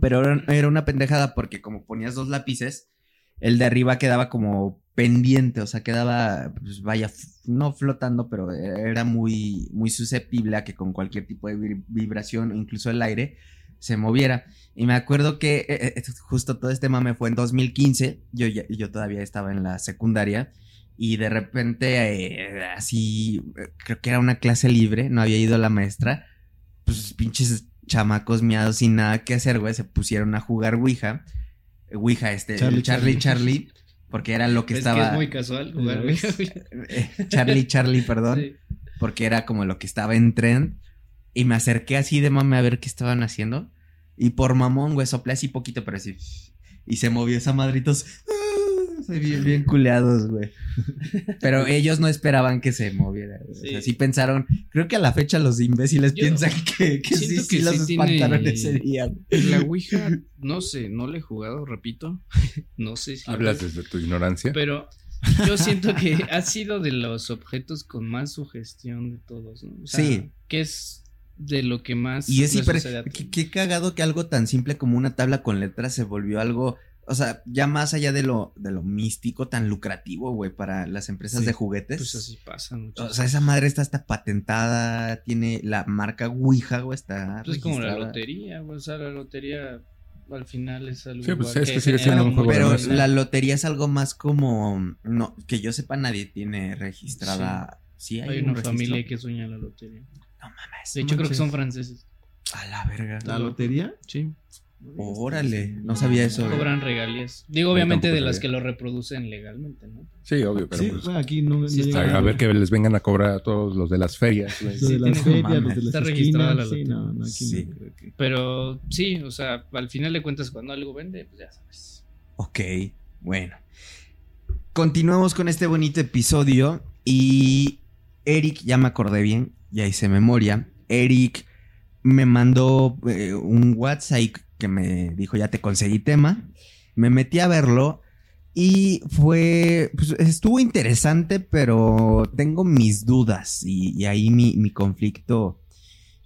pero era una pendejada porque como ponías dos lápices, el de arriba quedaba como pendiente, o sea, quedaba, pues vaya, no flotando, pero era muy, muy susceptible a que con cualquier tipo de vibración, incluso el aire, se moviera. Y me acuerdo que eh, justo todo este mame fue en 2015, yo, yo todavía estaba en la secundaria. Y de repente, así, creo que era una clase libre, no había ido la maestra pues pinches chamacos miados sin nada que hacer, güey, se pusieron a jugar Ouija. Ouija, este, Charlie, Charlie, Charlie, porque era lo que estaba. es muy casual jugar Ouija. Eh, Charlie, Charlie, perdón. Porque era como lo que estaba en tren. Y me acerqué así de mame a ver qué estaban haciendo. Y por mamón, güey, soplé así poquito, pero así. Y se movió esa madritos. Bien, bien culeados, güey. Pero ellos no esperaban que se moviera. Sí. O sea, pensaron. Creo que a la fecha los imbéciles piensan que, que sí, sí los espantaron ese día. La Ouija, no sé, no le he jugado, repito. No sé si. Hablas desde tu ignorancia. Pero yo siento que ha sido de los objetos con más sugestión de todos. ¿no? sí. Que es de lo que más. Y es hiper. qué cagado que algo tan simple como una tabla con letras se volvió algo o sea, ya más allá de lo, de lo místico, tan lucrativo, güey, para las empresas de juguetes. Pues así pasa mucho. O sea, esa madre está hasta patentada, tiene la marca Ouija, güey, está. Pues es como la lotería, güey, o sea, la lotería al final es algo. Sí, pues es que, sigue siendo un juego Pero la lotería es algo más como. No, que yo sepa, nadie tiene registrada. Sí, hay, una familia que sueña la lotería. No mames. De hecho, creo que son franceses. A la verga. ¿La lotería? Sí. Órale, no sabía eso. Cobran regalías. Digo, obviamente de las que lo reproducen legalmente, ¿no? Sí, obvio, pero pues, aquí no, a, ver que les vengan a cobrar a todos los de las ferias. Los de las ferias, los de las Está registrada la sí, no, no, aquí Pero sí, o sea, al final de cuentas cuando algo vende, pues ya sabes. Ok, bueno. Continuamos con este bonito episodio y Eric, ya me acordé bien, ya hice memoria. Eric me mandó eh, un WhatsApp que me dijo, ya te conseguí tema. Me metí a verlo y fue, pues, estuvo interesante, pero tengo mis dudas y, ahí mi, mi, conflicto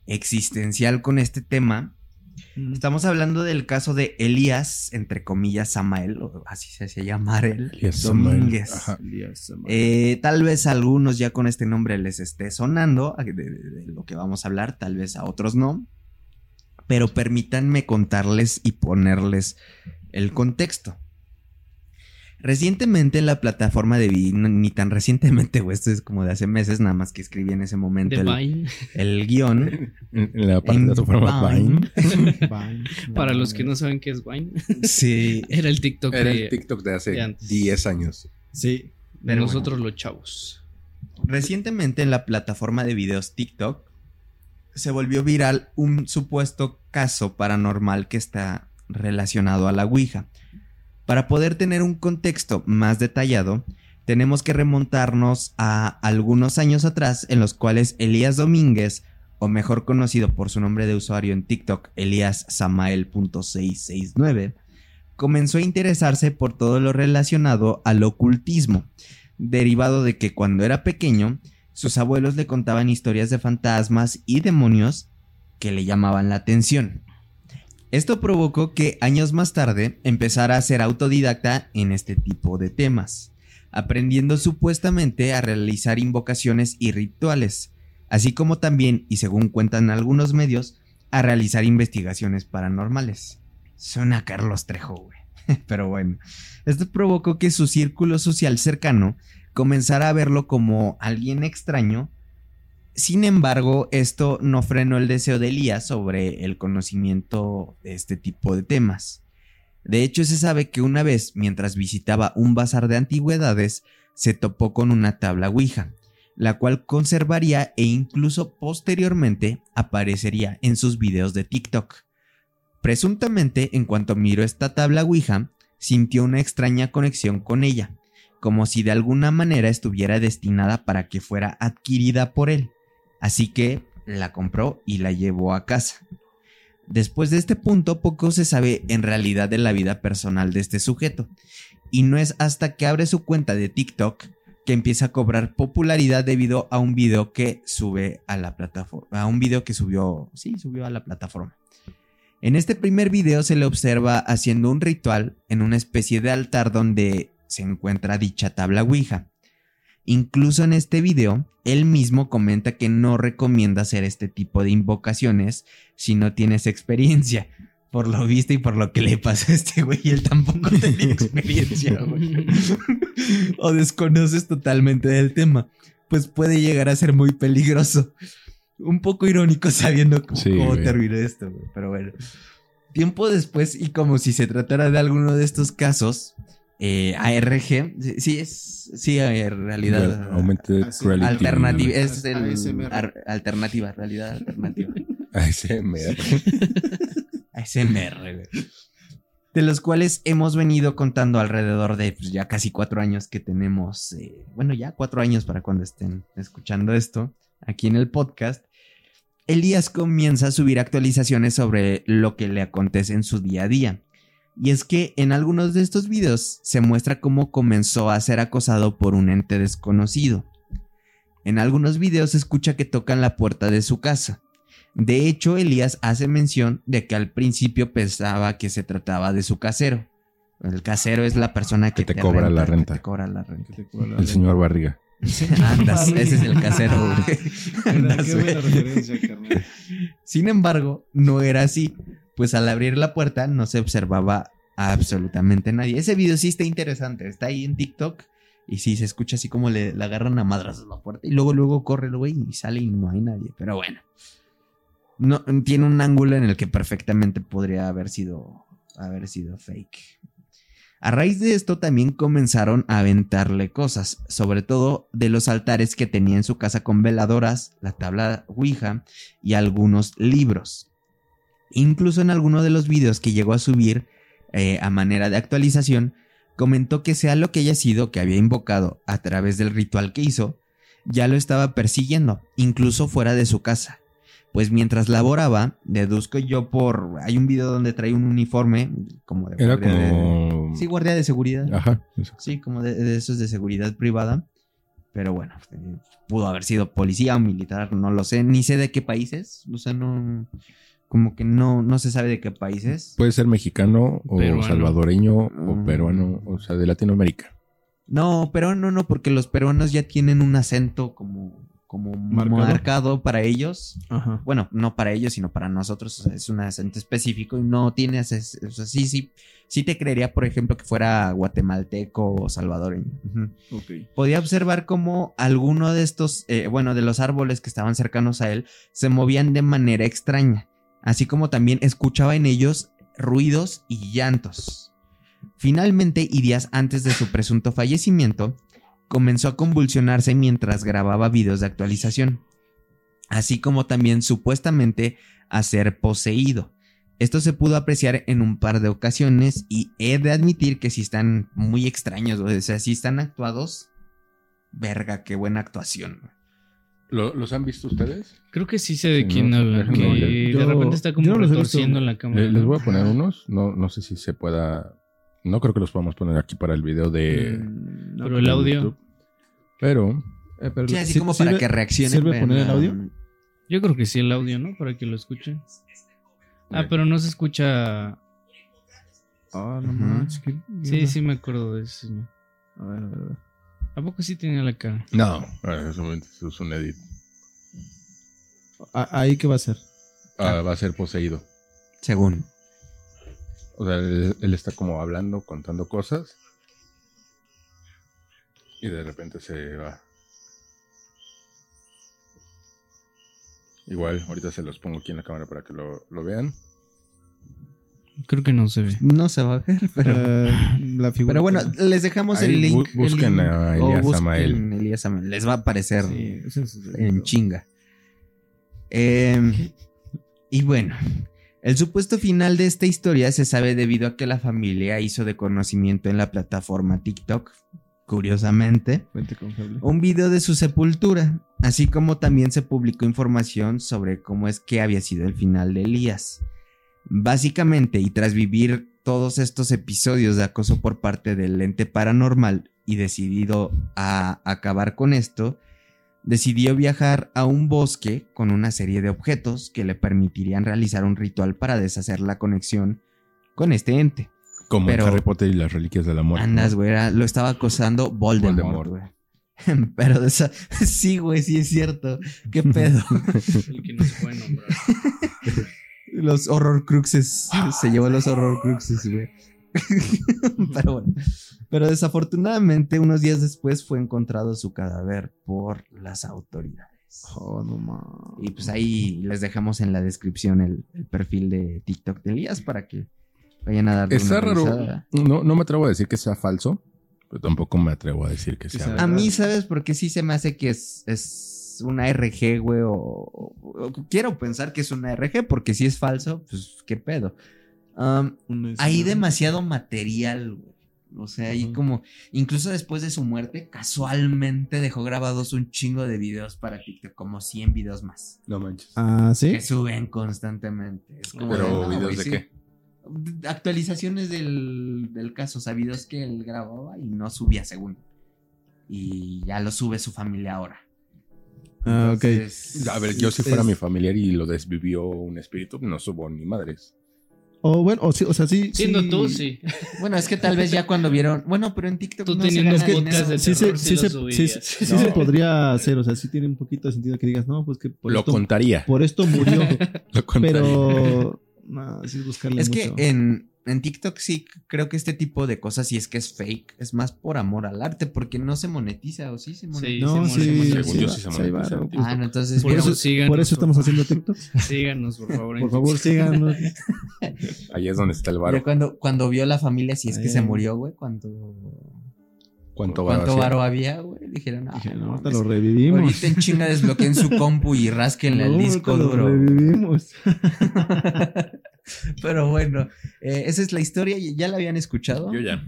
existencial con este tema. Estamos hablando del caso de Elías, entre comillas, Samael, así se hacía llamar él, Domínguez. Eh, tal vez a algunos ya con este nombre les esté sonando de lo que vamos a hablar, tal vez a otros no pero permítanme contarles y ponerles el contexto. Recientemente en la plataforma de ni tan recientemente, güey, esto es como de hace meses, nada más que escribí en ese momento el, el, guion. En, la plataforma Vine. Para los que no saben qué es Vine. Sí. Era el TikTok Era el TikTok de hace 10 años. Sí. De nosotros los chavos. Recientemente en la plataforma de videos TikTok se volvió viral un supuesto caso paranormal que está relacionado a la Ouija. Para poder tener un contexto más detallado, tenemos que remontarnos a algunos años atrás en los cuales Elías Domínguez, o mejor conocido por su nombre de usuario en TikTok, Elías Samael.669, comenzó a interesarse por todo lo relacionado al ocultismo, derivado de que cuando era pequeño, sus abuelos le contaban historias de fantasmas y demonios que le llamaban la atención. Esto provocó que años más tarde empezara a ser autodidacta en este tipo de temas, aprendiendo supuestamente a realizar invocaciones y rituales, así como también, y según cuentan algunos medios, a realizar investigaciones paranormales. Suena Carlos Trejo, güey. Pero bueno, esto provocó que su círculo social cercano comenzara a verlo como alguien extraño sin embargo, esto no frenó el deseo de Elías sobre el conocimiento de este tipo de temas. De hecho, se sabe que una vez, mientras visitaba un bazar de antigüedades, se topó con una tabla Ouija, la cual conservaría e incluso posteriormente aparecería en sus videos de TikTok. Presuntamente, en cuanto miró esta tabla Ouija, sintió una extraña conexión con ella, como si de alguna manera estuviera destinada para que fuera adquirida por él. Así que la compró y la llevó a casa. Después de este punto, poco se sabe en realidad de la vida personal de este sujeto. Y no es hasta que abre su cuenta de TikTok que empieza a cobrar popularidad debido a un video que sube a la plataforma. A un video que subió. Sí, subió a la plataforma. En este primer video se le observa haciendo un ritual en una especie de altar donde se encuentra dicha tabla Ouija. Incluso en este video, él mismo comenta que no recomienda hacer este tipo de invocaciones si no tienes experiencia. Por lo visto y por lo que le pasó a este güey, él tampoco tenía experiencia. o desconoces totalmente del tema. Pues puede llegar a ser muy peligroso. Un poco irónico sabiendo cómo, terminó esto, Pero bueno. Tiempo después, y como si se tratara de alguno de estos casos, eh, ARG, sí, es sí, realidad alternativa, es el alternativa, realidad alternativa. ASMR. ASMR, De los cuales hemos venido contando alrededor de pues, ya casi cuatro años que tenemos, eh, bueno, ya cuatro años para cuando estén escuchando esto aquí en el podcast. Elías comienza a subir actualizaciones sobre lo que le acontece en su día a día y es que en algunos de estos videos se muestra cómo comenzó a ser acosado por un ente desconocido. En algunos videos se escucha que tocan la puerta de su casa. De hecho, Elías hace mención de que al principio pensaba que se trataba de su casero. El casero es la persona que, te, cobra la renta. cobra la renta. El señor Barriga. Andas, ese es el casero. Sin embargo, no era así pues al abrir la puerta no se observaba absolutamente nadie. Ese video sí está interesante, está ahí en TikTok y sí se escucha así como le, agarran a madras a la puerta y luego luego corre el güey y sale y no hay nadie, pero bueno. No, tiene un ángulo en el que perfectamente podría haber sido haber sido fake. A raíz de esto también comenzaron a aventarle cosas, sobre todo de los altares que tenía en su casa con veladoras, la tabla Ouija y algunos libros. Incluso en alguno de los videos que llegó a subir eh, a manera de actualización, comentó que sea lo que haya sido que había invocado a través del ritual que hizo, ya lo estaba persiguiendo, incluso fuera de su casa. Pues mientras laboraba, deduzco yo por... Hay un video donde trae un uniforme como de... Era como... sí, guardia de seguridad. Ajá. Sí, como de, de, esos de seguridad privada. Pero bueno, pudo haber sido policía o militar, no lo sé. Ni sé de qué países. O sea, no como que no, no se sabe de qué países. Puede ser mexicano o salvadoreño o mm. peruano, o sea, de Latinoamérica. No, peruano no, porque los peruanos ya tienen un acento como, como Marcado. marcado, para ellos. Ajá. Bueno, no para ellos, sino para nosotros. o sea, es un acento específico y no tienes. es- O sea, sí, sí. Sí te creería, por ejemplo, que fuera guatemalteco o salvadoreño. Ok. Podía observar cómo alguno de estos, eh, bueno, de los árboles que estaban cercanos a él, se movían de manera extraña. Así como también escuchaba en ellos ruidos y llantos. Finalmente, y días antes de su presunto fallecimiento, comenzó a convulsionarse mientras grababa videos de actualización, así como también supuestamente a ser poseído. Esto se pudo apreciar en un par de ocasiones y he de admitir que sí están muy extraños, o sea, sí están actuados. Verga, qué buena actuación. ¿Lo- ¿Los han visto ustedes? Creo que sí sé de Sí, quién ¿no? habla. Que. Yo- de repente está como no retorciendo en la cámara. Le- les ¿no? voy a poner unos. No, no sé si se pueda. No creo que los podamos poner aquí para el video de. Mm, no, Pero el audio. YouTube. Pero. eh, pero Sí, así ¿sir- como para sirve- que reaccionen. ¿Sirve poner el vean, audio? Yo creo que sí el audio, ¿no? Para que lo escuchen. Ah, pero no se escucha. Ah, no Ujú. manches, qué- Sí, sí me acuerdo de ese señor. A ver, a ver, a ver. ¿A poco sí tenía la cara? No, eso es un edit. Ah, ¿Ahí qué va a ser? Ah, va a ser poseído. Según. O sea, él, él está como hablando, contando cosas. Y de repente se va. Igual, ahorita se los pongo aquí en la cámara para que lo, lo vean. Creo que no se ve. No se va a ver, pero. Eh, la figura. Pero bueno, que- les dejamos Ahí el link. bu- busquen el link, a o Elías busquen Samael. Elías Samael. Les va a aparecer Sí, ese es- en chinga. Eh, y bueno, el supuesto final de esta historia se sabe debido a que la familia hizo de conocimiento en la plataforma TikTok, curiosamente, un video de su sepultura, así como también se publicó información sobre cómo es que había sido el final de Elías. Básicamente, y tras vivir todos estos episodios de acoso por parte del ente paranormal y decidido a acabar con esto, decidió viajar a un bosque con una serie de objetos que le permitirían realizar un ritual para deshacer la conexión con este ente. Como Pero- en Harry Potter y las reliquias de la muerte. Andas, güey, era- lo estaba acosando Voldemort, Voldemort. güey. Pero de esa- sí, güey, sí es cierto. ¿Qué pedo? El que no se puede nombrar. Los horror cruxes. Se llevó los horror cruxes, güey. Pero bueno. Pero desafortunadamente, unos días después fue encontrado su cadáver por las autoridades. Oh, no mames. Y pues ahí les dejamos en la descripción el, el perfil de TikTok de Elías para que vayan a darle Está una raro. revisada. No, no me atrevo a decir que sea falso, pero tampoco me atrevo a decir que Que sea sea-. A mí, ¿sabes por qué sí se me hace que es, es una RG, güey? O, o- o- quiero pensar que es una RG, porque si es falso, pues qué pedo. Um, hay demasiado material, güey. O sea, ahí como, incluso después de su muerte, casualmente dejó grabados un chingo de videos para TikTok, como 100 videos más, No manches. Ah, sí. que suben constantemente. Es como Pero, no, ¿videos de sí. qué? Actualizaciones del, del caso, o sea, videos que él grababa y no subía según. Y ya lo sube su familia ahora. Ah, ok. Entonces, A ver, yo si fuera Es- mi familiar y lo desvivió un espíritu, no subo ni madres. O bueno, o, sí, o sea, sí. Siendo sí. tú, sí. Bueno, es que tal vez ya cuando vieron. Bueno, pero en TikTok Tú no se teniendo podcast de Sí, se, sí, sí se, sí, sí No. se podría hacer, o sea, sí tiene un poquito de sentido que digas, no, pues que por, lo esto, contaría. por esto murió, Lo contaría. pero no, sí es buscarle Es que en, en TikTok sí creo que este tipo de cosas, si es que es fake, es más por amor al arte, porque no se monetiza, o sí se monetiza. no, se sí, monetiza. Va- sí se sí monetiza. Ah, no, entonces. Por eso, síganos, por eso estamos haciendo TikTok. Síganos, por favor. Por favor, síganos. Ahí es donde está el varo. cuando, cuando vio la familia, si es que Ahí. se murió, güey, cuánto. ¿Cuánto varo ¿Cuánto varo había, güey? Dijeron, ah, Dije, no, no, ahorita mames, lo revivimos. Ahorita en chinga desbloqueen su compu y rasquenle No, al ahorita disco lo duro. revivimos. Pero bueno, eh, esa es la historia. ¿Ya la habían escuchado? Yo ya.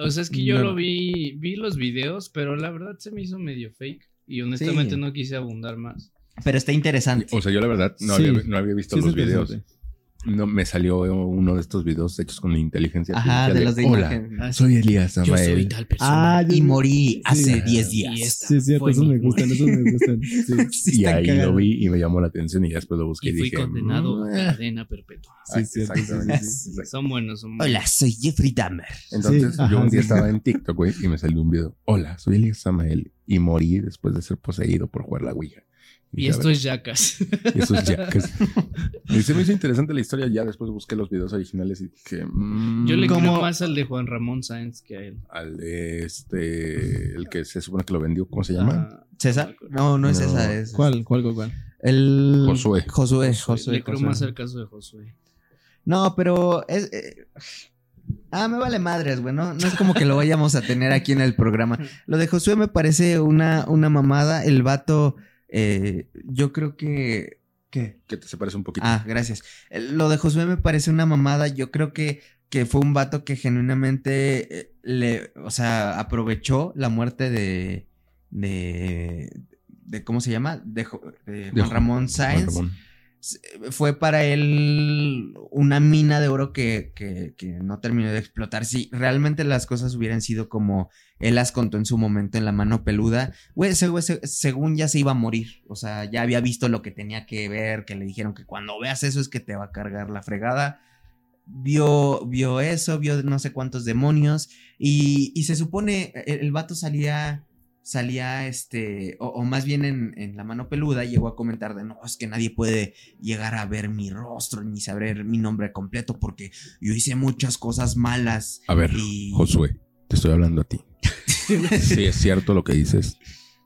O sea, es que yo No. lo vi, vi los videos, pero la verdad se me hizo medio fake. Y honestamente Sí. no quise abundar más. Pero está interesante. O sea, yo la verdad no, Sí. había, no había visto Sí, los videos. interesante. No me salió uno de estos videos hechos con inteligencia Ajá, artificial de los de Hola, imagen. soy Elías Yo soy tal persona. Ah, yo- Y morí hace Sí. 10 Y días. Sí, es cierto, mi me gustan, esos me gustan. Sí, Sí, Y ahí cagados. lo vi y me llamó la atención y ya después lo busqué Y y, fui dije... condenado "Mm, a eh". cadena perpetua. sí, cierto, sí, sí, Exactamente. sí. Son buenos, son buenos. Hola, soy Jeffrey Dahmer. Entonces Sí, ajá, yo un día sí. estaba en TikTok, güey, y me salió un video. Hola, soy Elías Samael y morí después de ser poseído por jugar la Ouija. Y a esto es Jackas. y eso es Jackass. y se me hizo interesante la historia. Ya después busqué los videos originales y dije... mm, Yo le ¿Cómo? creo más al de Juan Ramón Sáenz que a él. Al de este... El que se supone que lo vendió. ¿Cómo se llama? Ah, ¿César? No, no es. César. Es ¿Cuál, cuál, cuál, cuál? El. Josué. Josué, Josué. Josué. le creo Josué. más al caso de Josué. No, pero es. eh, Ah, me vale madres, güey. No, no es como que lo vayamos a tener aquí en el programa. Lo de Josué me parece una, una mamada. El vato, eh, yo creo que. ¿Qué? Que te se parece un poquito. Ah, gracias. El- Lo de Josué me parece una mamada. Yo creo que, que fue un vato que genuinamente eh, le, o sea, aprovechó la muerte de, de, de ¿cómo se llama? De, Juan Ramón Juan Sáenz. Ramón. S- Fue para él una mina de oro que, que, no terminó de explotar. Si realmente las cosas hubieran sido como él las contó en su momento en la mano peluda, según ya se iba a morir. O sea, ya había visto lo que tenía que ver, que le dijeron que cuando veas eso es que te va a cargar la fregada. Vio, vio eso, vio no sé cuántos demonios. Y, y se supone, el, el vato salía, salía, este, o, o más bien en, en la mano peluda, llegó a comentar de, no, es que nadie puede llegar a ver mi rostro ni saber mi nombre completo porque yo hice muchas cosas malas. A ver, Y- Josué, te estoy hablando a ti. sí, es cierto lo que dices.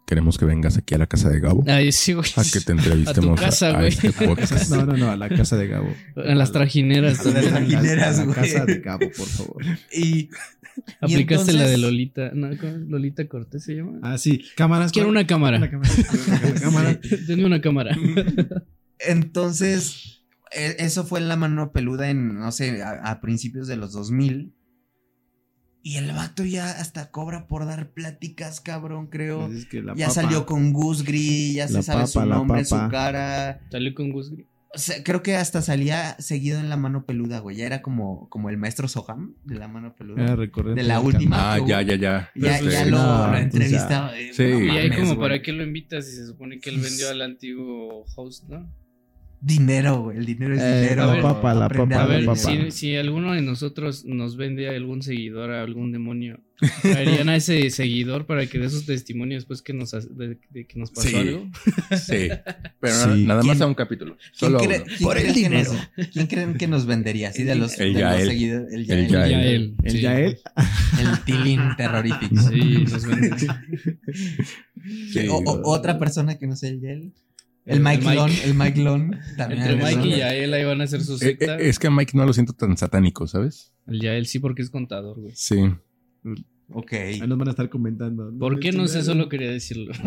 Queremos que vengas aquí a la casa de Gabo Ay, sí, güey. a que te entrevistemos a, casa, a güey. este podcast. No, no, no, a la casa de Gabo. En las trajineras A las trajineras, A la güey. casa de Gabo, por favor. Y, Aplicaste la de Lolita. ¿Lolita Cortés se llama? Ah, sí. Cámaras. Quiero una cámara. Una cámara. Una cámara. Tenía una cámara. Entonces, e- eso fue en la mano peluda en, no sé, a, a principios de los 2000. Y el vato ya hasta cobra por dar pláticas, cabrón, creo. Pues es que la ya papa- salió con Gus Gris, ya se sabe su papa, nombre, su cara. Salió con Gus Gris. O sea, creo que hasta salía seguido en la mano peluda, güey. Ya era como, como el maestro Soham de la mano peluda. Recurrente De la última. Ah, ya, ya, ya. Ya, Este, ya lo, no, lo pues entrevistaba. eh, Sí. no Y ahí como güey. para qué lo invitas si se supone que él vendió al antiguo host, ¿no? Dinero, güey. El dinero es Eh, dinero. la papa, la papa, A la ver, papa. si, si alguno de nosotros nos vende a algún seguidor, a algún demonio, traerían a ese seguidor para que dé sus testimonios después que nos, de, de que nos pasó Sí. algo. Sí. Pero Sí. nada, más ¿Quién- a un capítulo. ¿Quién, Solo a cree- uno. quién creen que nos- ¿Quién creen que nos vendería? Así de los, El de los Yael. seguidores. El El Yael. Yael. Ya él. El sí. Yael. El tilín terrorífico. Sí, nos vende. Sí. O- o- otra persona que no sea el Yael. El, El Mike, Mike. Lon. El Mike Lon. También Entre Mike y. Yael ahí van a hacer su Eh, secta. eh, es que a Mike no lo siento tan satánico, ¿sabes? El Yael sí porque es contador, güey. Sí. Ok. Ahí nos van a estar comentando. ¿Por qué no sé? Solo quería decirlo.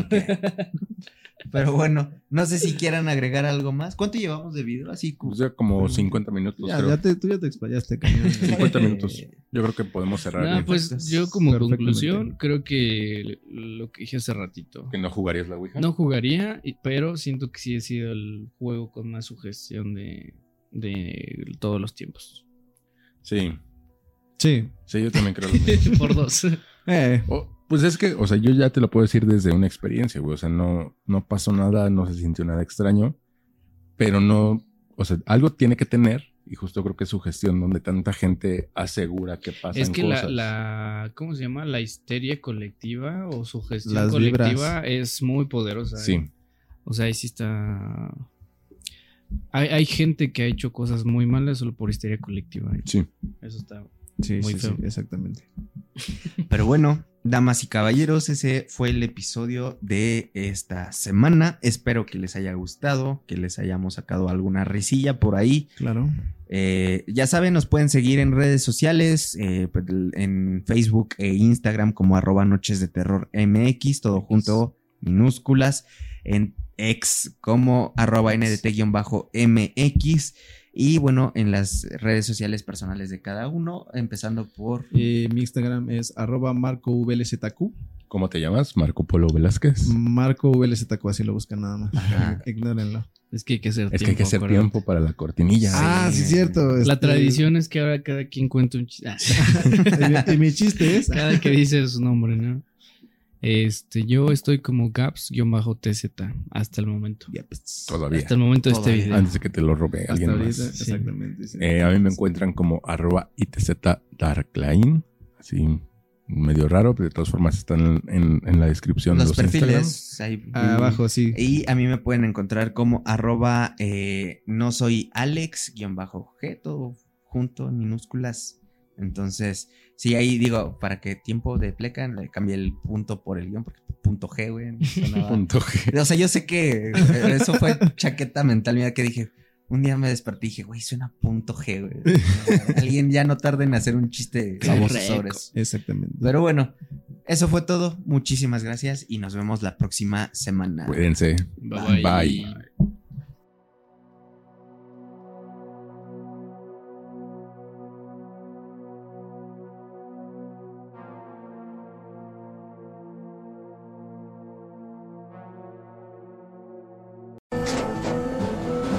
Pero bueno, no sé si quieran agregar algo más. ¿Cuánto llevamos de video? Así Pues como. ya como 50 minutos, Ya, creo. ya te, tú ya te explayaste, cañón. 50 minutos. Yo creo que podemos cerrar. Nah, pues yo como conclusión creo que lo que dije hace ratito. Que no jugarías la Ouija. No jugaría, pero siento que sí ha sido el juego con más sugestión de, de todos los tiempos. Sí. Sí. Sí, yo también creo lo mismo. Por dos. Eh, O- pues es que, o sea, yo ya te lo puedo decir desde una experiencia, güey. O sea, no, no pasó nada, no se sintió nada extraño, pero no, o sea, algo tiene que tener, y justo creo que es su gestión donde tanta gente asegura que pasan Es que la, cosas. la, ¿cómo se llama? La histeria colectiva o sugestión Las colectiva vibras. es muy poderosa. ¿eh? Sí, O sea, ahí sí está... Hay, hay gente que ha hecho cosas muy malas solo por histeria colectiva. ¿eh? sí. Eso está... sí, Muy sí, feo. sí, exactamente. Pero bueno, damas y caballeros, ese fue el episodio de esta semana. Espero que les haya gustado, que les hayamos sacado alguna risilla por ahí. Claro. Eh, ya saben, nos pueden seguir en redes sociales, eh, pues, en Facebook e Instagram como arroba noches de terror MX, todo junto, minúsculas, en ex como arroba ndt-mx y bueno, en las redes sociales personales de cada uno, empezando por... Eh, mi Instagram es arroba marcovlzq. ¿Cómo te llamas? Marco Polo Velázquez. Marco VLZQ, así lo buscan nada más. Ajá. Ignórenlo. Es que hay que hacer Es que hay que hacer tiempo para la cortinilla. Ah, sí, cierto. La este, tradición es que ahora cada quien cuenta un chiste. y, mi, y mi chiste es. cada que dice su nombre, ¿no? Este, yo estoy como Gaps-TZ hasta el momento. Ya, pues, Todavía. Hasta el momento de este Todavía. video. Antes de que te lo robe hasta alguien ahorita, más. exactamente. sí. Eh, a mí me encuentran como arroba ITZ Darkline. Así medio raro, pero de todas formas están en, en- en la descripción Los de los perfiles ahí. Abajo, sí. Y a mí me pueden encontrar como arroba eh, no soy Alex guion bajo G, todo junto en minúsculas. Entonces, sí, ahí digo, para que tiempo de pleca, le cambié el punto por el guion, porque punto G, güey. no Punto G. O sea, yo sé que eh, eso fue chaqueta mental mía que dije, un día me desperté y dije, güey, suena punto G, güey. Alguien ya no tarde en hacer un chiste sobre eso. Exactamente. Pero bueno, eso fue todo. Muchísimas gracias y nos vemos la próxima semana. Cuídense. Bye, Bye.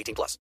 18 plus.